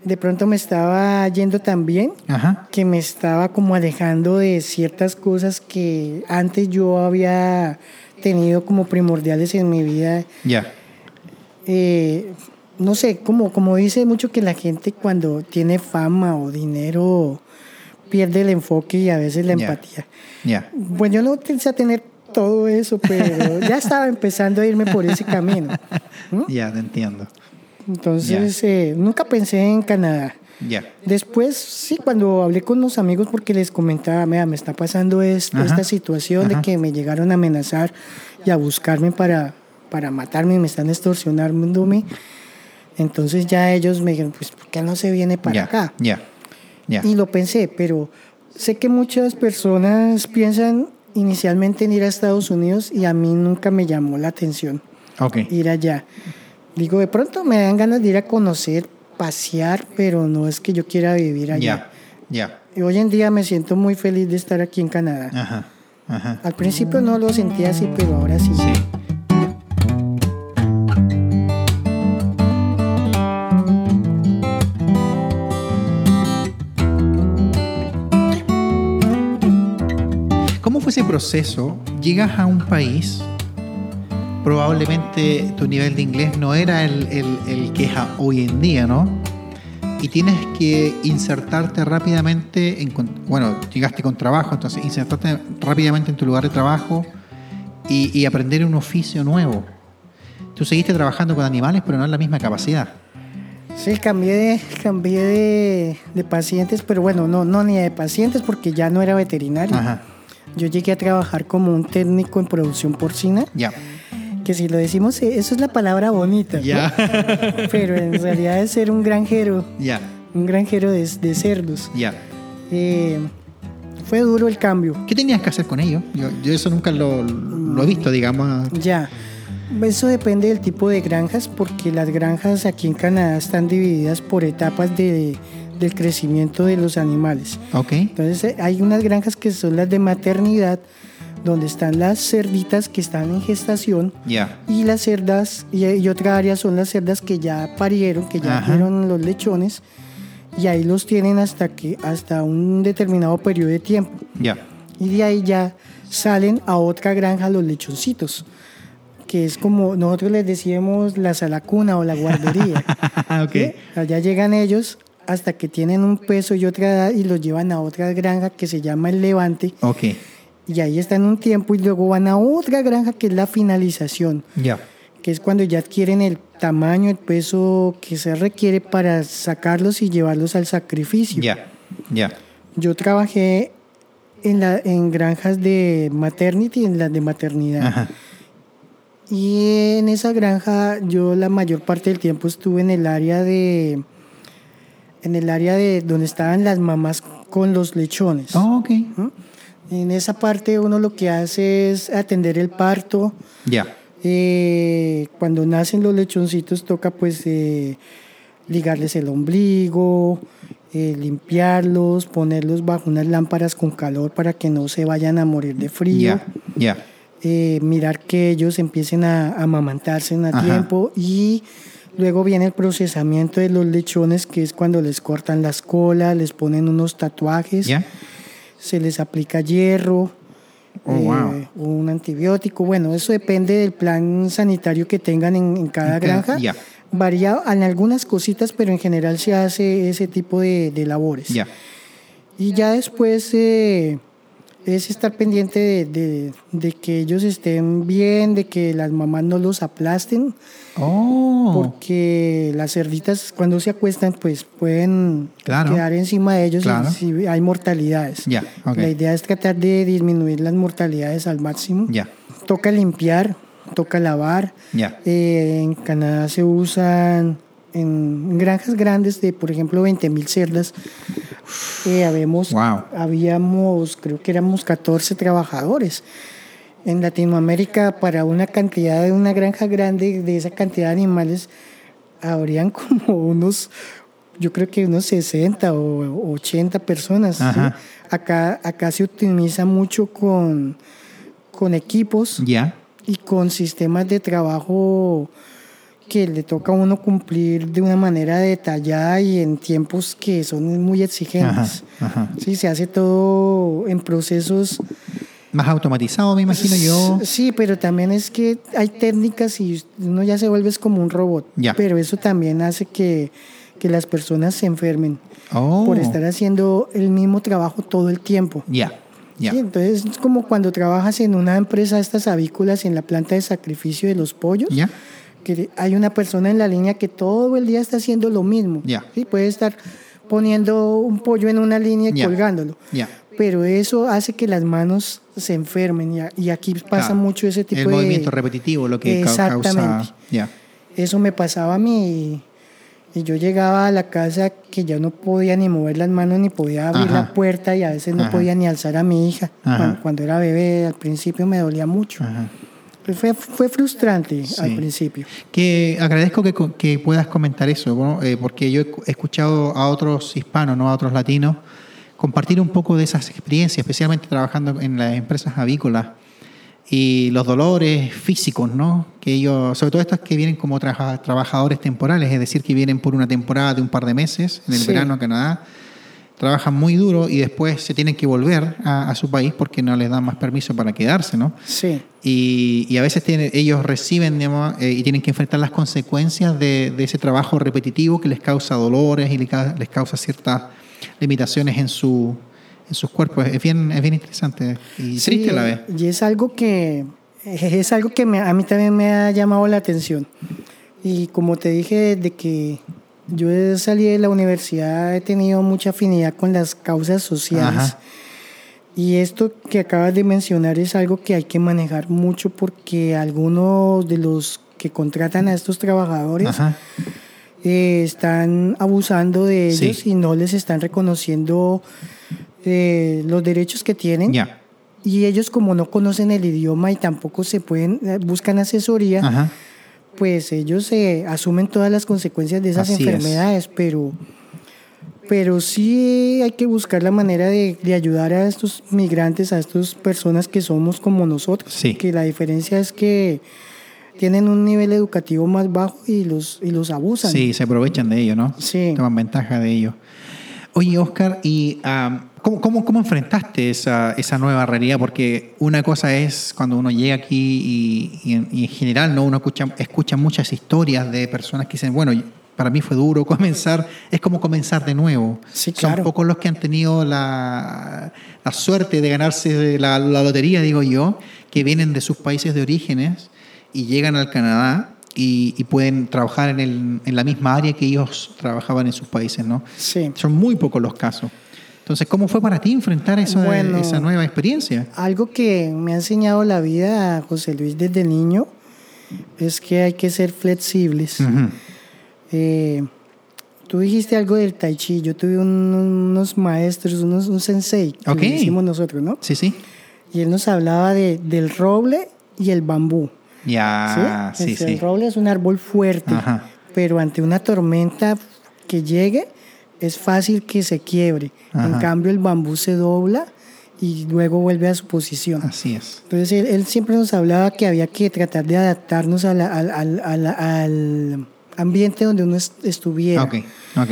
de pronto me estaba yendo tan bien Ajá. que me estaba como alejando de ciertas cosas que antes yo había tenido como primordiales en mi vida. Ya. Eh, no sé, como, como dice mucho que la gente cuando tiene fama o dinero pierde el enfoque y a veces la empatía. Ya. Bueno, yo no pensé tener todo eso, pero ya estaba <laughs> empezando a irme por ese camino. ¿Mm? Ya, te entiendo. Entonces, eh, nunca pensé en Canadá. Ya. Después, sí, cuando hablé con los amigos, porque les comentaba, mira, me está pasando esto, esta situación Ajá. de que me llegaron a amenazar y a buscarme para, para matarme, me están extorsionándome. Entonces ya ellos me dijeron, pues, ¿por qué no se viene para ya. acá? Ya. Ya. Y lo pensé, pero sé que muchas personas piensan inicialmente en ir a Estados Unidos y a mí nunca me llamó la atención Ok. ir allá. Digo, de pronto me dan ganas de ir a conocer pasear, pero no es que yo quiera vivir allá. Ya, Y hoy en día me siento muy feliz de estar aquí en Canadá. Ajá, ajá. Al principio no lo sentía así, pero ahora sí. Sí. Proceso? Llegas a un país, probablemente tu nivel de inglés no era el, el- el que es hoy en día, ¿no? Y tienes que insertarte rápidamente, en, bueno, llegaste con trabajo, entonces insertarte rápidamente en tu lugar de trabajo y, y aprender un oficio nuevo. Tú seguiste trabajando con animales, pero no en la misma capacidad. Sí, cambié de, cambié de, de pacientes, pero bueno, no, no ni de pacientes porque ya no era veterinario. Ajá. Yo llegué a trabajar como un técnico en producción porcina, Ya. que si lo decimos, eh, eso es la palabra bonita, ¿no? Ya. <laughs> pero en realidad es ser un granjero, ya. un granjero de, de cerdos. Ya. Eh, fue duro el cambio. ¿Qué tenías que hacer con ellos? Yo, yo eso nunca lo, lo he visto, digamos. Ya. Eso depende del tipo de granjas, porque las granjas aquí en Canadá están divididas por etapas de, del crecimiento de los animales. Ok. Entonces eh, hay unas granjas que son las de maternidad, donde están las cerditas que están en gestación Ya. y las cerdas, y, y otra área son las cerdas que ya parieron, que ya Ajá. dieron los lechones, y ahí los tienen hasta, que, hasta un determinado periodo de tiempo. Ya. Y de ahí ya salen a otra granja los lechoncitos, que es como nosotros les decíamos la salacuna o la guardería. <laughs> ok. ¿sí? Allá llegan ellos hasta que tienen un peso y otra edad y los llevan a otra granja que se llama el Levante. Ok. Y ahí están un tiempo y luego van a otra granja que es la finalización, Ya. que es cuando ya adquieren el tamaño, el peso que se requiere para sacarlos y llevarlos al sacrificio. Ya. Ya. Yo trabajé en, la, en granjas de maternity y en las de maternidad. Ajá. Y en esa granja yo la mayor parte del tiempo estuve en el área de en el área de donde estaban las mamás con los lechones. Oh, ok. ¿Mm? En esa parte uno lo que hace es atender el parto. Ya. Eh, cuando nacen los lechoncitos toca pues eh, ligarles el ombligo, eh, limpiarlos, ponerlos bajo unas lámparas con calor para que no se vayan a morir de frío. Ya. Ya. eh, mirar que ellos empiecen a, a amamantarse en a tiempo y luego viene el procesamiento de los lechones que es cuando les cortan las colas, les ponen unos tatuajes, se les aplica hierro, Oh, wow. un antibiótico, bueno, eso depende del plan sanitario que tengan en, en cada granja. ya. Varía en algunas cositas, pero en general se hace ese tipo de, de labores. Y ya después eh, es estar pendiente de, de- de que ellos estén bien, de que las mamás no los aplasten, Oh. porque las cerditas cuando se acuestan pues pueden Claro. quedar encima de ellos Claro. y si hay mortalidades. Ok. La idea es tratar de disminuir las mortalidades al máximo. Ya. Toca limpiar, toca lavar. Eh, en Canadá se usan en granjas grandes de, por ejemplo, 20 mil cerdas. eh, habemos, Wow. habíamos, creo que éramos 14 trabajadores. En Latinoamérica, para una cantidad de una granja grande de esa cantidad de animales, habrían <laughs> como unos, yo creo que unos 60 o 80 personas. Acá, acá se optimiza mucho con, con equipos Ya. y con sistemas de trabajo que le toca a uno cumplir de una manera detallada y en tiempos que son muy exigentes. Ajá. Ajá. Sí, se hace todo en procesos. Más automatizado, me imagino yo. Sí, pero también es que hay técnicas y uno ya se vuelve como un robot. Ya. Pero eso también hace que, que las personas se enfermen Oh. por estar haciendo el mismo trabajo todo el tiempo. Ya. Ya. Sí, entonces es como cuando trabajas en una empresa estas avícolas en la planta de sacrificio de los pollos. Ya. Que hay una persona en la línea que todo el día está haciendo lo mismo. ¿sí? Puede estar poniendo un pollo en una línea y colgándolo. Pero eso hace que las manos se enfermen y, aquí pasa Claro. mucho ese tipo El de... movimiento repetitivo, lo que causa. Exactamente. Ya. Eso me pasaba a mí y, y yo llegaba a la casa que ya no podía ni mover las manos ni podía abrir Ajá. la puerta y a veces no podía ni alzar a mi hija. Cuando, cuando era bebé al principio me dolía mucho. Ajá. Fue, fue frustrante al principio. Que agradezco que, que puedas comentar eso, eh, porque yo he escuchado a otros hispanos, no a otros latinos, compartir un poco de esas experiencias, especialmente trabajando en las empresas avícolas y los dolores físicos, ¿no? Que ellos, sobre todo estos que vienen como trabajadores temporales, es decir, que vienen por una temporada de un par de meses en el verano a Canadá trabajan muy duro y después se tienen que volver a, su país porque no les dan más permiso para quedarse, ¿no? Sí. Y, y a veces tienen, ellos reciben digamos, eh, y tienen que enfrentar las consecuencias de, de, ese trabajo repetitivo que les causa dolores y les, les causa ciertas limitaciones en, su, en sus cuerpos. Es bien, es bien interesante y triste a la vez. Y es algo que, es algo que a mí también me ha llamado la atención. Y como te dije, de que yo salí de la universidad, he tenido mucha afinidad con las causas sociales. Y esto que acabas de mencionar es algo que hay que manejar mucho porque algunos de los que contratan a estos trabajadores eh, están abusando de ellos y no les están reconociendo eh, los derechos que tienen. Y ellos como no conocen el idioma y tampoco se pueden, eh, buscan asesoría pues ellos se asumen todas las consecuencias de esas enfermedades, pero, pero sí hay que buscar la manera de, ayudar a estos migrantes, a estas personas que somos como nosotros. Que la diferencia es que tienen un nivel educativo más bajo y los, y los abusan. Sí, se aprovechan de ello, ¿no? Sí. Toman ventaja de ello. Oye, Oscar, ¿y ¿cómo, cómo, cómo, enfrentaste esa, esa, nueva realidad? Porque una cosa es cuando uno llega aquí y, en, general ¿no? uno escucha, escucha muchas historias de personas que dicen, bueno, para mí fue duro <laughs> comenzar, es como comenzar de nuevo. Sí, claro. Son pocos los que han tenido la, la suerte de ganarse la, la, lotería, digo yo, que vienen de sus países de orígenes y llegan al Canadá y, pueden trabajar en, el, en, la misma área que ellos trabajaban en sus países, ¿no? Sí. Son muy pocos los casos. Entonces, ¿cómo fue para ti enfrentar eso, esa nueva experiencia? Algo que me ha enseñado la vida, José Luis, desde niño, es que hay que ser flexibles. Eh, tú dijiste algo del tai chi. Yo tuve unos maestros, unos, un sensei, que okay. hicimos nosotros, ¿no? Sí, sí. Y él nos hablaba de, del roble y el bambú. Ya, sí, sí. El roble es un árbol fuerte, pero ante una tormenta que llegue es fácil que se quiebre. En cambio, el bambú se dobla y luego vuelve a su posición. Así es. Entonces, él, siempre nos hablaba que había que tratar de adaptarnos al, al, ambiente donde uno estuviera. Ok, ok.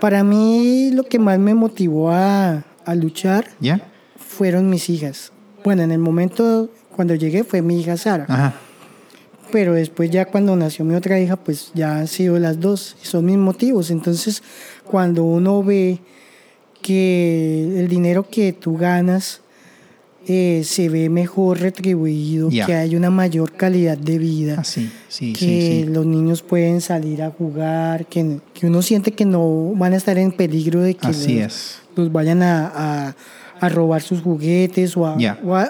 Para mí, lo que más me motivó a, luchar ¿Ya? fueron mis hijas. Bueno, en el momento cuando llegué fue mi hija Sara. Ajá pero después ya cuando nació mi otra hija, pues ya han sido las dos, y son mis motivos. Entonces, cuando uno ve que el dinero que tú ganas eh, se ve mejor retribuido, que hay una mayor calidad de vida, ah, sí, que los niños pueden salir a jugar, que, que, uno siente que no van a estar en peligro de que los, vayan a, a, robar sus juguetes o a,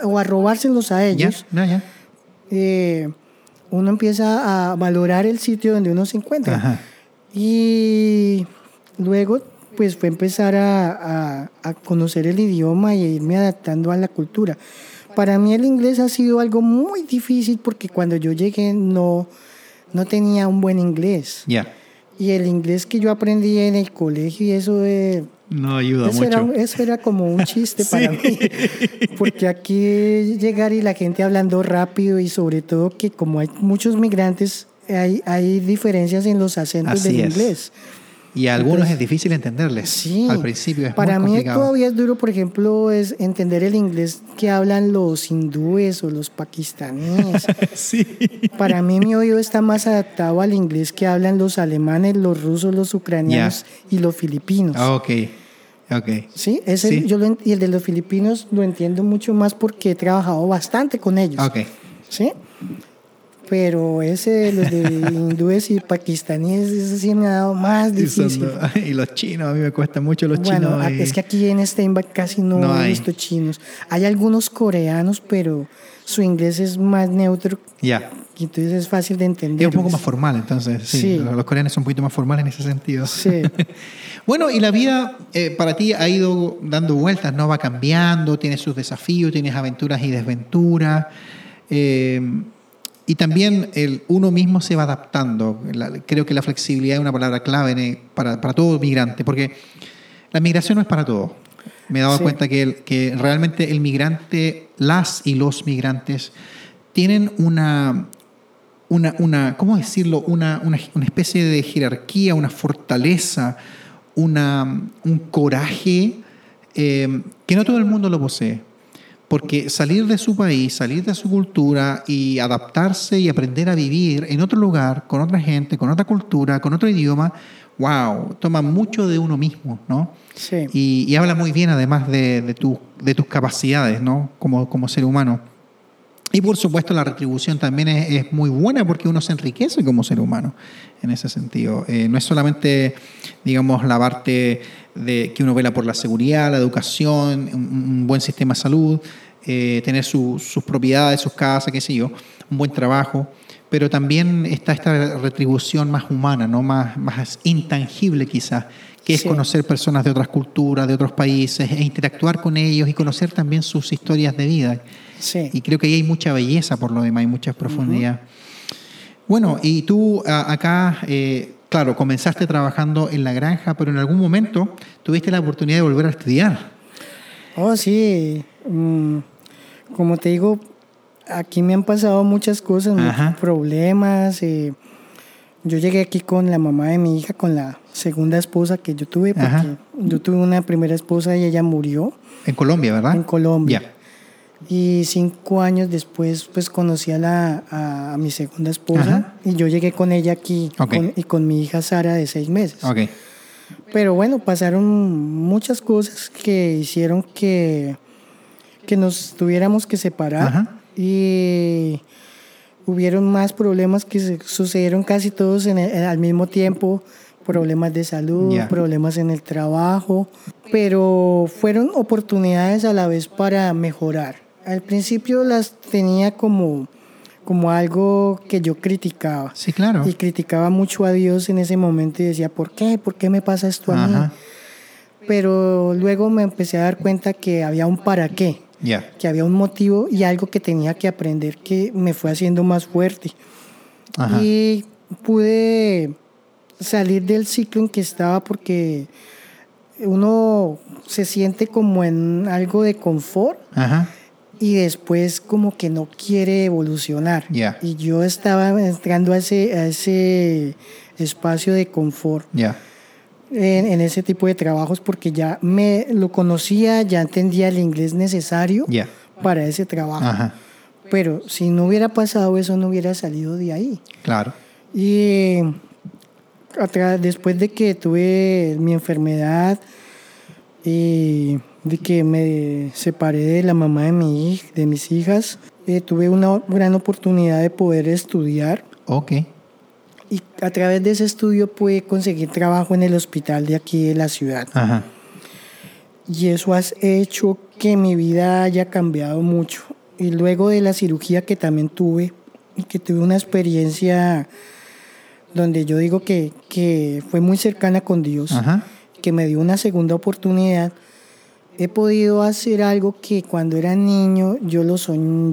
o a, robárselos a ellos. Eh, uno empieza a valorar el sitio donde uno se encuentra. Y luego, pues fue empezar a, conocer el idioma y irme adaptando a la cultura. Para mí el inglés ha sido algo muy difícil porque cuando yo llegué no, no tenía un buen inglés. Y el inglés que yo aprendí en el colegio y eso de no ayuda eso mucho. Era, eso era como un chiste <laughs> para mí, porque aquí llegar y la gente hablando rápido y sobre todo que como hay muchos migrantes, hay, hay diferencias en los acentos del inglés. Y a algunos es difícil entenderles. Sí. Al principio es Para muy mí todavía es duro, por ejemplo, es entender el inglés que hablan los hindúes o los pakistaníes. <laughs> sí. Para mí mi oído está más adaptado al inglés que hablan los alemanes, los rusos, los ucranianos y los filipinos. Ah, ok. Okay. Sí, ese Yo y el de los filipinos lo entiendo mucho más porque he trabajado bastante con ellos. Okay. Sí. Pero ese, los de <laughs> hindúes y pakistaníes, ese sí me ha dado más difícil. <laughs> Y, los chinos, a mí me cuesta mucho los bueno, chinos. es que aquí en Steinbach casi no, he visto chinos. Hay algunos coreanos, pero su inglés es más neutro. Ya. Y entonces es fácil de entender. Es un poco más formal, entonces. Sí, Los, coreanos son un poquito más formales en ese sentido. Sí. <laughs> bueno, y la vida eh, para ti ha ido dando vueltas, ¿no? Va cambiando, tienes sus desafíos, tienes aventuras y desventuras. Eh, y también el, uno mismo se va adaptando. creo que la flexibilidad es una palabra clave para, para todo migrante, porque la migración no es para todos. Me he dado cuenta que, que realmente el migrante, las y los migrantes, tienen una, una, una ¿cómo decirlo? Una, una, una, especie de jerarquía, una fortaleza, una, un coraje eh, que no todo el mundo lo posee. Porque salir de su país, salir de su cultura y adaptarse y aprender a vivir en otro lugar, con otra gente, con otra cultura, con otro idioma, wow, toma mucho de uno mismo, ¿no? Sí. Y, habla muy bien además de, de, de tus capacidades, ¿no? Como, como ser humano. Y por supuesto la retribución también es, muy buena porque uno se enriquece como ser humano en ese sentido. Eh, no es solamente, digamos, la parte de que uno vela por la seguridad, la educación, un, buen sistema de salud, eh, tener sus propiedades, sus casas, qué sé yo, un buen trabajo, pero también está esta retribución más humana, ¿no? más, más intangible quizás, que es conocer personas de otras culturas, de otros países, e interactuar con ellos y conocer también sus historias de vida. Sí. Y creo que ahí hay mucha belleza por lo demás, hay mucha profundidad. Bueno, y tú acá, eh, claro, comenzaste trabajando en la granja, pero en algún momento tuviste la oportunidad de volver a estudiar. Oh, sí. Mm, como te digo, aquí me han pasado muchas cosas, muchos problemas. Eh, yo llegué aquí con la mamá de mi hija, con la segunda esposa que yo tuve, porque yo tuve una primera esposa y ella murió. En Colombia, ¿verdad? En Colombia. Y cinco años después, pues conocí a, la, a, mi segunda esposa y yo llegué con ella aquí y con mi hija Sara de seis meses. Okay. Pero bueno, pasaron muchas cosas que hicieron que, que nos tuviéramos que separar y hubieron más problemas que sucedieron casi todos en al mismo tiempo, problemas de salud, problemas en el trabajo, pero fueron oportunidades a la vez para mejorar. Al principio las tenía como como algo que yo criticaba. Sí, claro. Y criticaba mucho a Dios en ese momento y decía, ¿por qué? ¿Por qué me pasa esto a mí? Pero luego me empecé a dar cuenta que había un para qué que había un motivo y algo que tenía que aprender que me fue haciendo más fuerte. Y pude salir del ciclo en que estaba porque uno se siente como en algo de confort y después como que no quiere evolucionar. Y yo estaba entrando a ese, a ese espacio de confort en, ese tipo de trabajos porque ya me lo conocía, ya entendía el inglés necesario para ese trabajo. Pero si no hubiera pasado eso, no hubiera salido de ahí. Claro. Y después de que tuve mi enfermedad y de que me separé de la mamá de, mi, de mis hijas, eh, tuve una gran oportunidad de poder estudiar. Ok y a través de ese estudio pude conseguir trabajo en el hospital de aquí de la ciudad. Y eso ha hecho que mi vida haya cambiado mucho. Y luego de la cirugía que también tuve, y que tuve una experiencia donde yo digo que, que fue muy cercana con Dios, que me dio una segunda oportunidad, he podido hacer algo que cuando era niño yo lo,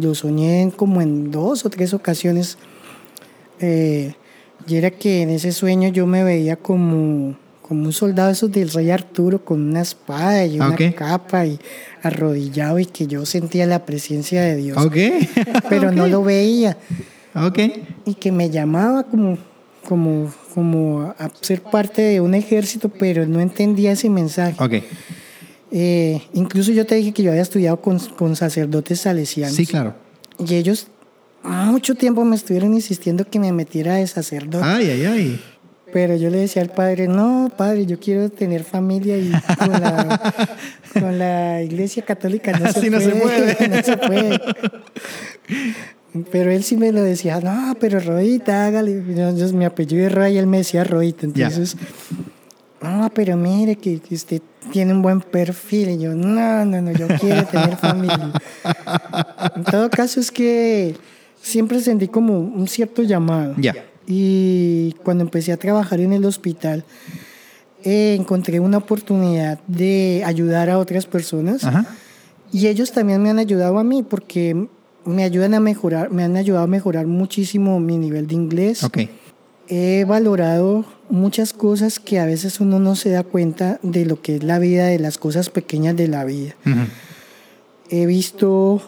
lo soñé como en dos o tres ocasiones. Eh, y era que en ese sueño yo me veía como, como un soldado esos del rey Arturo con una espada y una capa y arrodillado y que yo sentía la presencia de Dios. <laughs> Pero no lo veía. Y que me llamaba como, como, como a ser parte de un ejército, pero no entendía ese mensaje. Eh, incluso yo te dije que yo había estudiado con, con sacerdotes salesianos. Sí, claro. Y ellos mucho tiempo me estuvieron insistiendo que me metiera de sacerdote. Ay, ay, ay. Pero yo le decía al padre, no, padre, yo quiero tener familia y con la, <laughs> iglesia católica no, <laughs> se, no puede, se puede. <laughs> no se puede. Pero él sí me lo decía, no, pero Rodita, hágale. Yo, mi apellido es Roy él me decía Rodita. Entonces, no, pero mire que, que, usted tiene un buen perfil. Y yo, no, no, no, yo quiero tener familia. <laughs> en todo caso es que siempre sentí como un cierto llamado. Ya. Y cuando empecé a trabajar en el hospital, eh, encontré una oportunidad de ayudar a otras personas. Y ellos también me han ayudado a mí porque me ayudan a mejorar, me han ayudado a mejorar muchísimo mi nivel de inglés. Ok. He valorado muchas cosas que a veces uno no se da cuenta de lo que es la vida, de las cosas pequeñas de la vida. He visto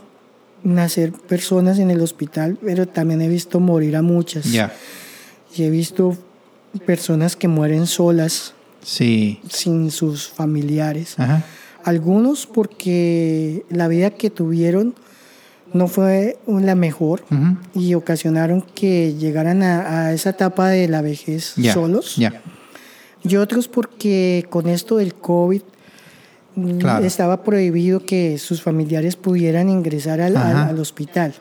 nacer personas en el hospital, pero también he visto morir a muchas. Ya. Y he visto personas que mueren solas, Sí. sin sus familiares. Ajá. Algunos porque la vida que tuvieron no fue la mejor y ocasionaron que llegaran a, a esa etapa de la vejez solos. Y otros porque con esto del COVID mm, Claro. estaba prohibido que sus familiares pudieran ingresar al, al- Ajá. al hospital.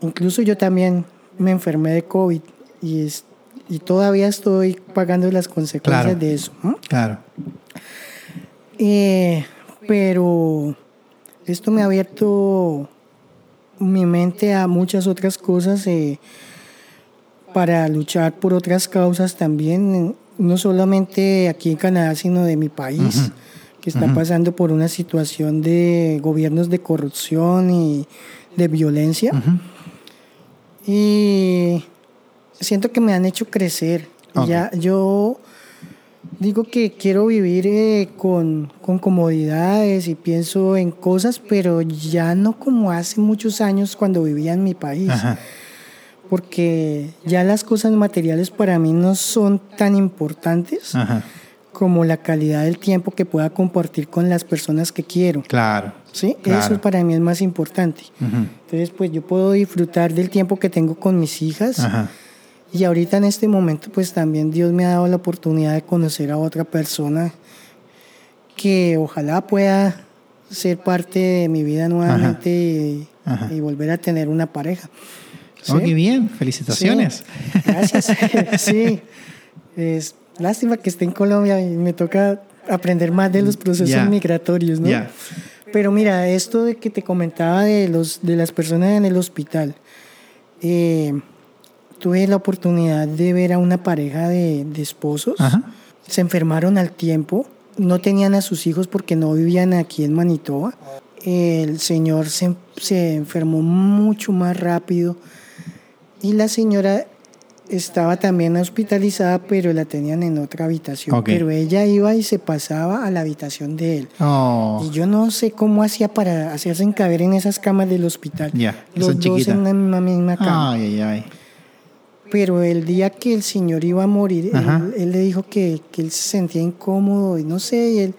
Incluso yo también me enfermé de COVID y, es, y todavía estoy pagando las consecuencias Claro. de eso. Claro. Eh, pero esto me ha abierto mi mente a muchas otras cosas eh, para luchar por otras causas también, no solamente aquí en Canadá, sino de mi país, que está pasando por una situación de gobiernos de corrupción y de violencia. Y siento que me han hecho crecer. Ya, yo digo que quiero vivir eh, con, con comodidades y pienso en cosas, pero ya no como hace muchos años cuando vivía en mi país. Ajá. Porque ya las cosas materiales para mí no son tan importantes Ajá. como la calidad del tiempo que pueda compartir con las personas que quiero. Claro. ¿sí? Claro. Eso para mí es más importante. Entonces, pues yo puedo disfrutar del tiempo que tengo con mis hijas. Ajá. Y ahorita en este momento, pues también Dios me ha dado la oportunidad de conocer a otra persona que ojalá pueda ser parte de mi vida nuevamente y, volver a tener una pareja. ¿Sí? Oh, qué bien. Felicitaciones. Sí, Gracias. <laughs> sí. Es lástima que esté en Colombia y me toca aprender más de los procesos migratorios, ¿no? Pero mira, esto de que te comentaba de los de las personas en el hospital, eh, tuve la oportunidad de ver a una pareja de, de esposos. Ajá. Se enfermaron al tiempo, no tenían a sus hijos porque no vivían aquí en Manitoba. El señor se, se enfermó mucho más rápido y la señora estaba también hospitalizada, pero la tenían en otra habitación. Ok. Pero ella iba y se pasaba a la habitación de él. Oh. Y yo no sé cómo hacía para hacerse encaber en esas camas del hospital. Que Los dos chiquitas. en una misma cama. Ay, ay, ay. Pero el día que el señor iba a morir, él, él le dijo que, que él se sentía incómodo y no sé, y él,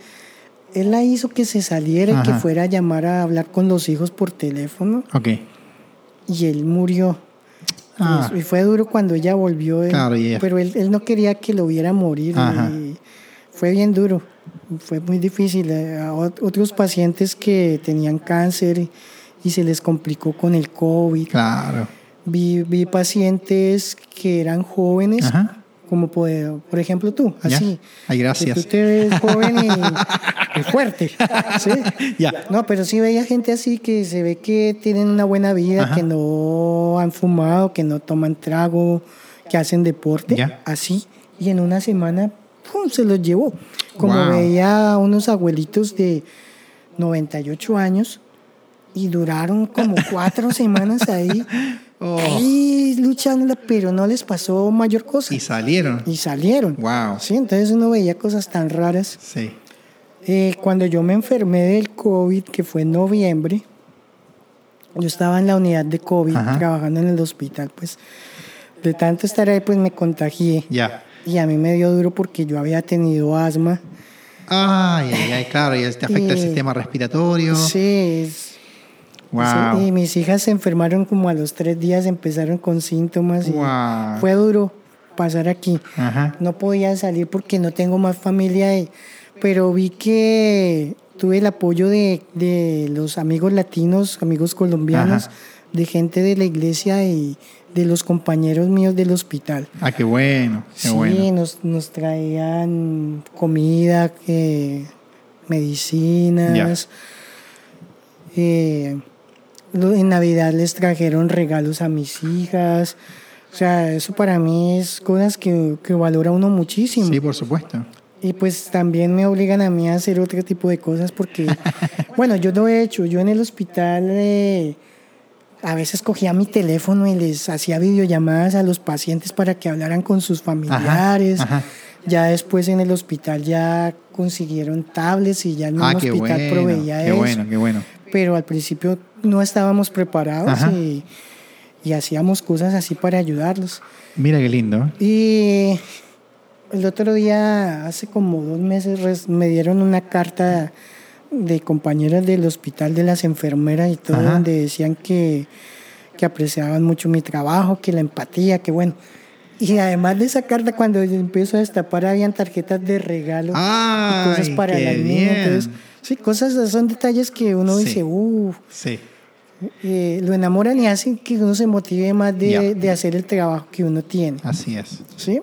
él la hizo que se saliera y que fuera a llamar a hablar con los hijos por teléfono Ok. y él murió. Ah. Y fue duro cuando ella volvió, él- Claro, y ella- pero él, él no quería que lo viera morir. Y fue bien duro, fue muy difícil. Eh, A ot- otros pacientes que tenían cáncer y, y se les complicó con el COVID. Claro. Vi, vi pacientes que eran jóvenes, Ajá. como por, por ejemplo tú, así. Ay, Que gracias. tú te ves joven y, y fuerte. ¿sí? <laughs> Ya. No, pero sí veía gente así que se ve que tienen una buena vida, Ajá. que no han fumado, que no toman trago, que hacen deporte, Ya. así. Y en una semana, ¡pum! se los llevó. Como Wow. veía a unos abuelitos de 98 años y duraron como <laughs> cuatro semanas ahí, Oh. ahí luchándola, pero no les pasó mayor cosa. Y salieron. Y salieron. Wow. Sí, entonces uno veía cosas tan raras. Sí. Eh, cuando yo me enfermé del COVID, que fue en noviembre, yo estaba en la unidad de COVID Ajá. trabajando en el hospital, pues de tanto estar ahí, pues me contagié. Ya. Y a mí me dio duro porque yo había tenido asma. Ay, ay, ay, claro, y te afecta el sistema respiratorio. Sí, Wow. y mis hijas se enfermaron como a los tres días, empezaron con síntomas. Y Wow. Fue duro pasar aquí. Ajá. No podía salir porque no tengo más familia, y- pero vi que tuve el apoyo de, de los amigos latinos, amigos colombianos, Ajá. de gente de la iglesia y de los compañeros míos del hospital. Ah, qué bueno. Qué sí, bueno. nos, nos traían comida, eh, medicinas. Eh, lo- en Navidad les trajeron regalos a mis hijas. O sea, eso para mí es cosas que, que valora uno muchísimo. Sí, por supuesto. Y pues también me obligan a mí a hacer otro tipo de cosas porque, <laughs> bueno, yo lo he hecho. Yo en el hospital, eh, a veces cogía mi teléfono y les hacía videollamadas a los pacientes para que hablaran con sus familiares. Ya después en el hospital ya consiguieron tablets y ya el Ah, mismo qué hospital bueno, proveía qué eso. bueno, qué bueno. Pero al principio no estábamos preparados y, y hacíamos cosas así para ayudarlos. Mira qué lindo. Y el otro día, hace como dos meses, me dieron una carta de compañeras del hospital, de las enfermeras y todo, Ajá. donde decían que, que apreciaban mucho mi trabajo, que la empatía, que bueno. Y además de esa carta, cuando empiezo a destapar, habían tarjetas de regalo y cosas para bien. Entonces, sí, cosas, son detalles que uno Sí. dice, uff, Sí. eh, lo enamoran y hacen que uno se motive más de, de hacer el trabajo que uno tiene. Así es. ¿Sí?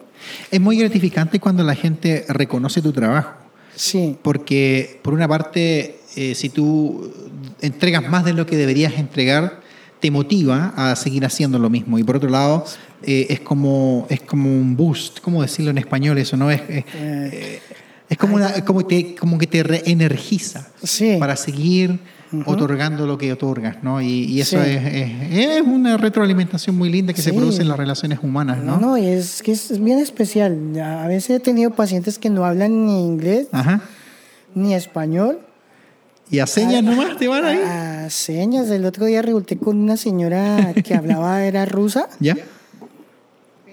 Es muy gratificante cuando la gente reconoce tu trabajo. Sí. Porque, por una parte, eh, si tú entregas más de lo que deberías entregar, te motiva a seguir haciendo lo mismo. Y por otro lado, eh, es, como, es como un boost, ¿cómo decirlo en español eso? ¿no? Es, es, Eh, es como, una- como, te, como que te reenergiza Sí. para seguir otorgando lo que otorgas. ¿no? Y, y eso Sí. es, es- es una retroalimentación muy linda que se Sí. produce en las relaciones humanas. No, ¿no? no, y es que es bien especial. A veces he tenido pacientes que no hablan ni inglés Ajá. ni español. Y a señas nomás te van ahí. A señas. El otro día resulté con una señora que hablaba, era rusa, ¿Ya?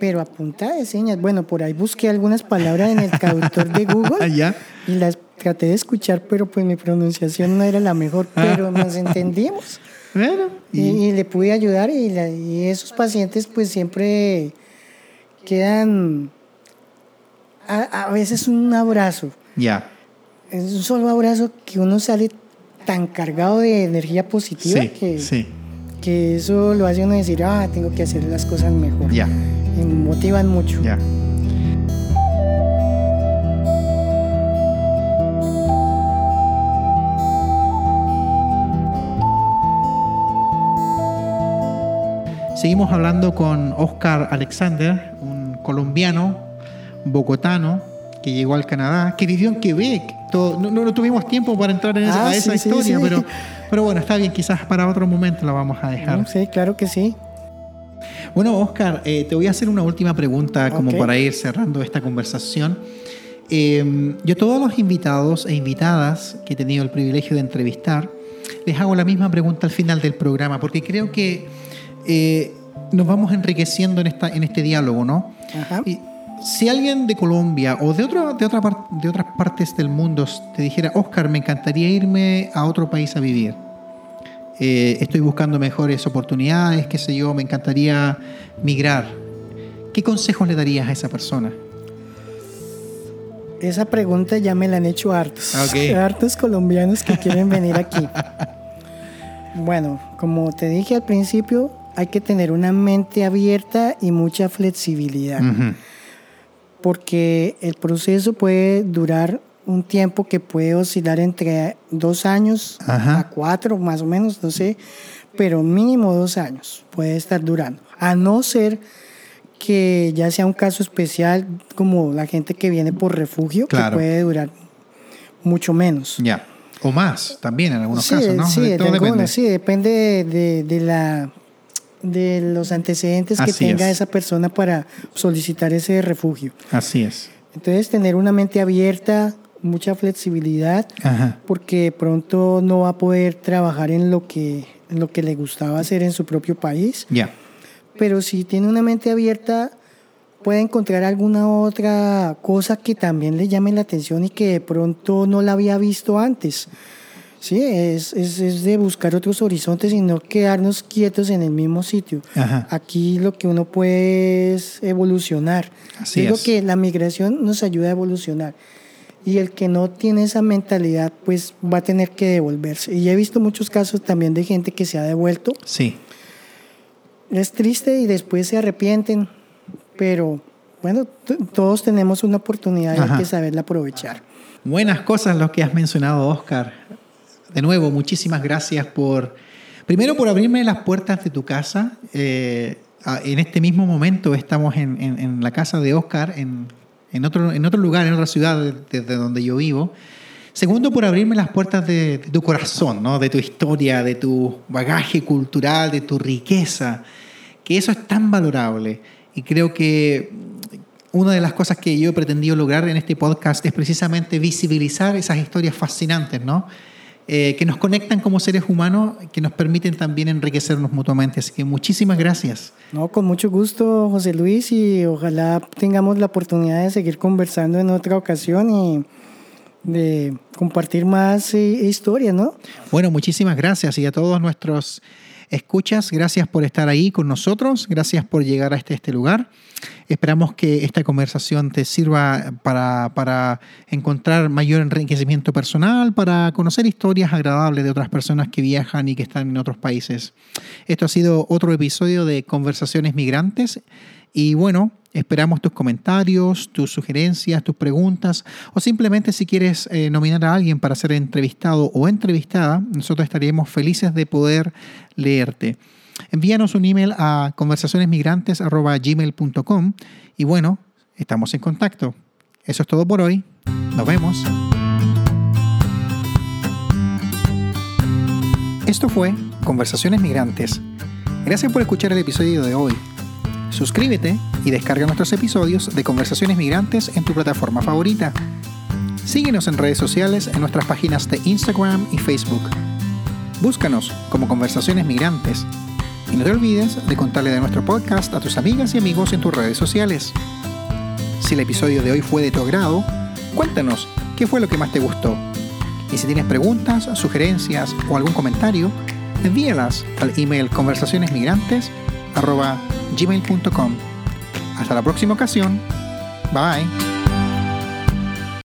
Pero a punta de señas. Bueno, por ahí busqué algunas palabras en el traductor de Google <laughs> ¿Ya? y las traté de escuchar, pero pues mi pronunciación no era la mejor, pero nos entendimos. Bueno. Y, y le pude ayudar y, la- y esos pacientes pues siempre quedan a, a veces un abrazo, Ya. es un solo abrazo que uno sale tan cargado de energía positiva Sí, que, sí. Que eso lo hace uno decir, ah, tengo que hacer las cosas mejor. Ya, Y me motivan mucho. ya. Seguimos hablando con Oscar Alexander, un colombiano, bogotano, que llegó al Canadá, que vivió en Quebec. Todo- no, no- no tuvimos tiempo para entrar en esa, Ah, a esa sí, sí, historia, sí. Pero, <laughs> pero bueno, está bien, quizás para otro momento la vamos a dejar. Sí, claro que sí. Bueno, Oscar, eh, te voy a hacer una última pregunta como Ok. para ir cerrando esta conversación. Eh, yo todos los invitados e invitadas que he tenido el privilegio de entrevistar, les hago la misma pregunta al final del programa, porque creo que eh, nos vamos enriqueciendo en, esta, en este diálogo, ¿no? Ajá. Y si alguien de Colombia o de, otro, de, otra de otras partes del mundo te dijera, Oscar, me encantaría irme a otro país a vivir, eh, estoy buscando mejores oportunidades, qué sé yo, me encantaría migrar, ¿qué consejos le darías a esa persona? Esa pregunta ya me la han hecho hartos. Ok. <laughs> Hartos colombianos que quieren venir aquí. <laughs> Bueno, como te dije al principio, hay que tener una mente abierta y mucha flexibilidad. Ujú. Porque el proceso puede durar un tiempo que puede oscilar entre dos años Ajá. a cuatro, más o menos, no sé, pero mínimo dos años puede estar durando. A no ser que ya sea un caso especial como la gente que viene por refugio, Claro. que puede durar mucho menos. Ya, o más también en algunos sí, casos, ¿no? Sí, todo algunos, depende. sí, depende de, de- de la de los antecedentes que tenga es. esa persona para solicitar ese refugio. Así es. Entonces, tener una mente abierta, mucha flexibilidad, Ajá. porque de pronto no va a poder trabajar en lo que, en lo que le gustaba hacer en su propio país, Ya, pero si tiene una mente abierta, puede encontrar alguna otra cosa que también le llame la atención y que de pronto no la había visto antes. Sí, es, es, es de buscar otros horizontes y no quedarnos quietos en el mismo sitio. Ajá. Aquí lo que uno puede es evolucionar. Así Digo es. que la migración nos ayuda a evolucionar. Y el que no tiene esa mentalidad, pues va a tener que devolverse. Y he visto muchos casos también de gente que se ha devuelto. sí. Es triste y después se arrepienten, pero bueno, todos tenemos una oportunidad y hay que saberla aprovechar. Buenas cosas lo que has mencionado, Oscar. De nuevo, muchísimas gracias por, primero por abrirme las puertas de tu casa. Eh, en este mismo momento estamos en, la casa de Oscar, en, en otro, en otro lugar, en otra ciudad de- desde donde yo vivo. Segundo, por abrirme las puertas de, tu corazón, ¿no? de tu historia, de tu bagaje cultural, de tu riqueza, que eso es tan valorable. Y creo que una de las cosas que yo he pretendido lograr en este podcast es precisamente visibilizar esas historias fascinantes, ¿no? Eh, que nos conectan como seres humanos, que nos permiten también enriquecernos mutuamente. Así que muchísimas gracias. No, con mucho gusto, José Luis, y ojalá tengamos la oportunidad de seguir conversando en otra ocasión y de compartir más eh, historias, ¿no? Bueno, muchísimas gracias y a todos nuestros escuchas, gracias por estar ahí con nosotros, gracias por llegar a este, este lugar. Esperamos que esta conversación te sirva para, para, encontrar mayor enriquecimiento personal, para conocer historias agradables de otras personas que viajan y que están en otros países. Esto ha sido otro episodio de Conversaciones Migrantes y bueno, Esperamos tus comentarios, tus sugerencias, tus preguntas o simplemente si quieres eh, nominar a alguien para ser entrevistado o entrevistada, nosotros estaríamos felices de poder leerte. Envíanos un email a conversacionesmigrantes.gmail.com y bueno, estamos en contacto. Eso es todo por hoy. Nos vemos. Esto fue Conversaciones Migrantes. Gracias por escuchar el episodio de hoy. Suscríbete y descarga nuestros episodios de Conversaciones Migrantes en tu plataforma favorita. Síguenos en redes sociales en nuestras páginas de Instagram y Facebook. Búscanos como Conversaciones Migrantes. Y no te olvides de contarle de nuestro podcast a tus amigas y amigos en tus redes sociales. Si el episodio de hoy fue de tu agrado, cuéntanos qué fue lo que más te gustó. Y si tienes preguntas, sugerencias o algún comentario, envíalas al email conversacionesmigrantes.com gmail.com. Hasta la próxima ocasión. Bye.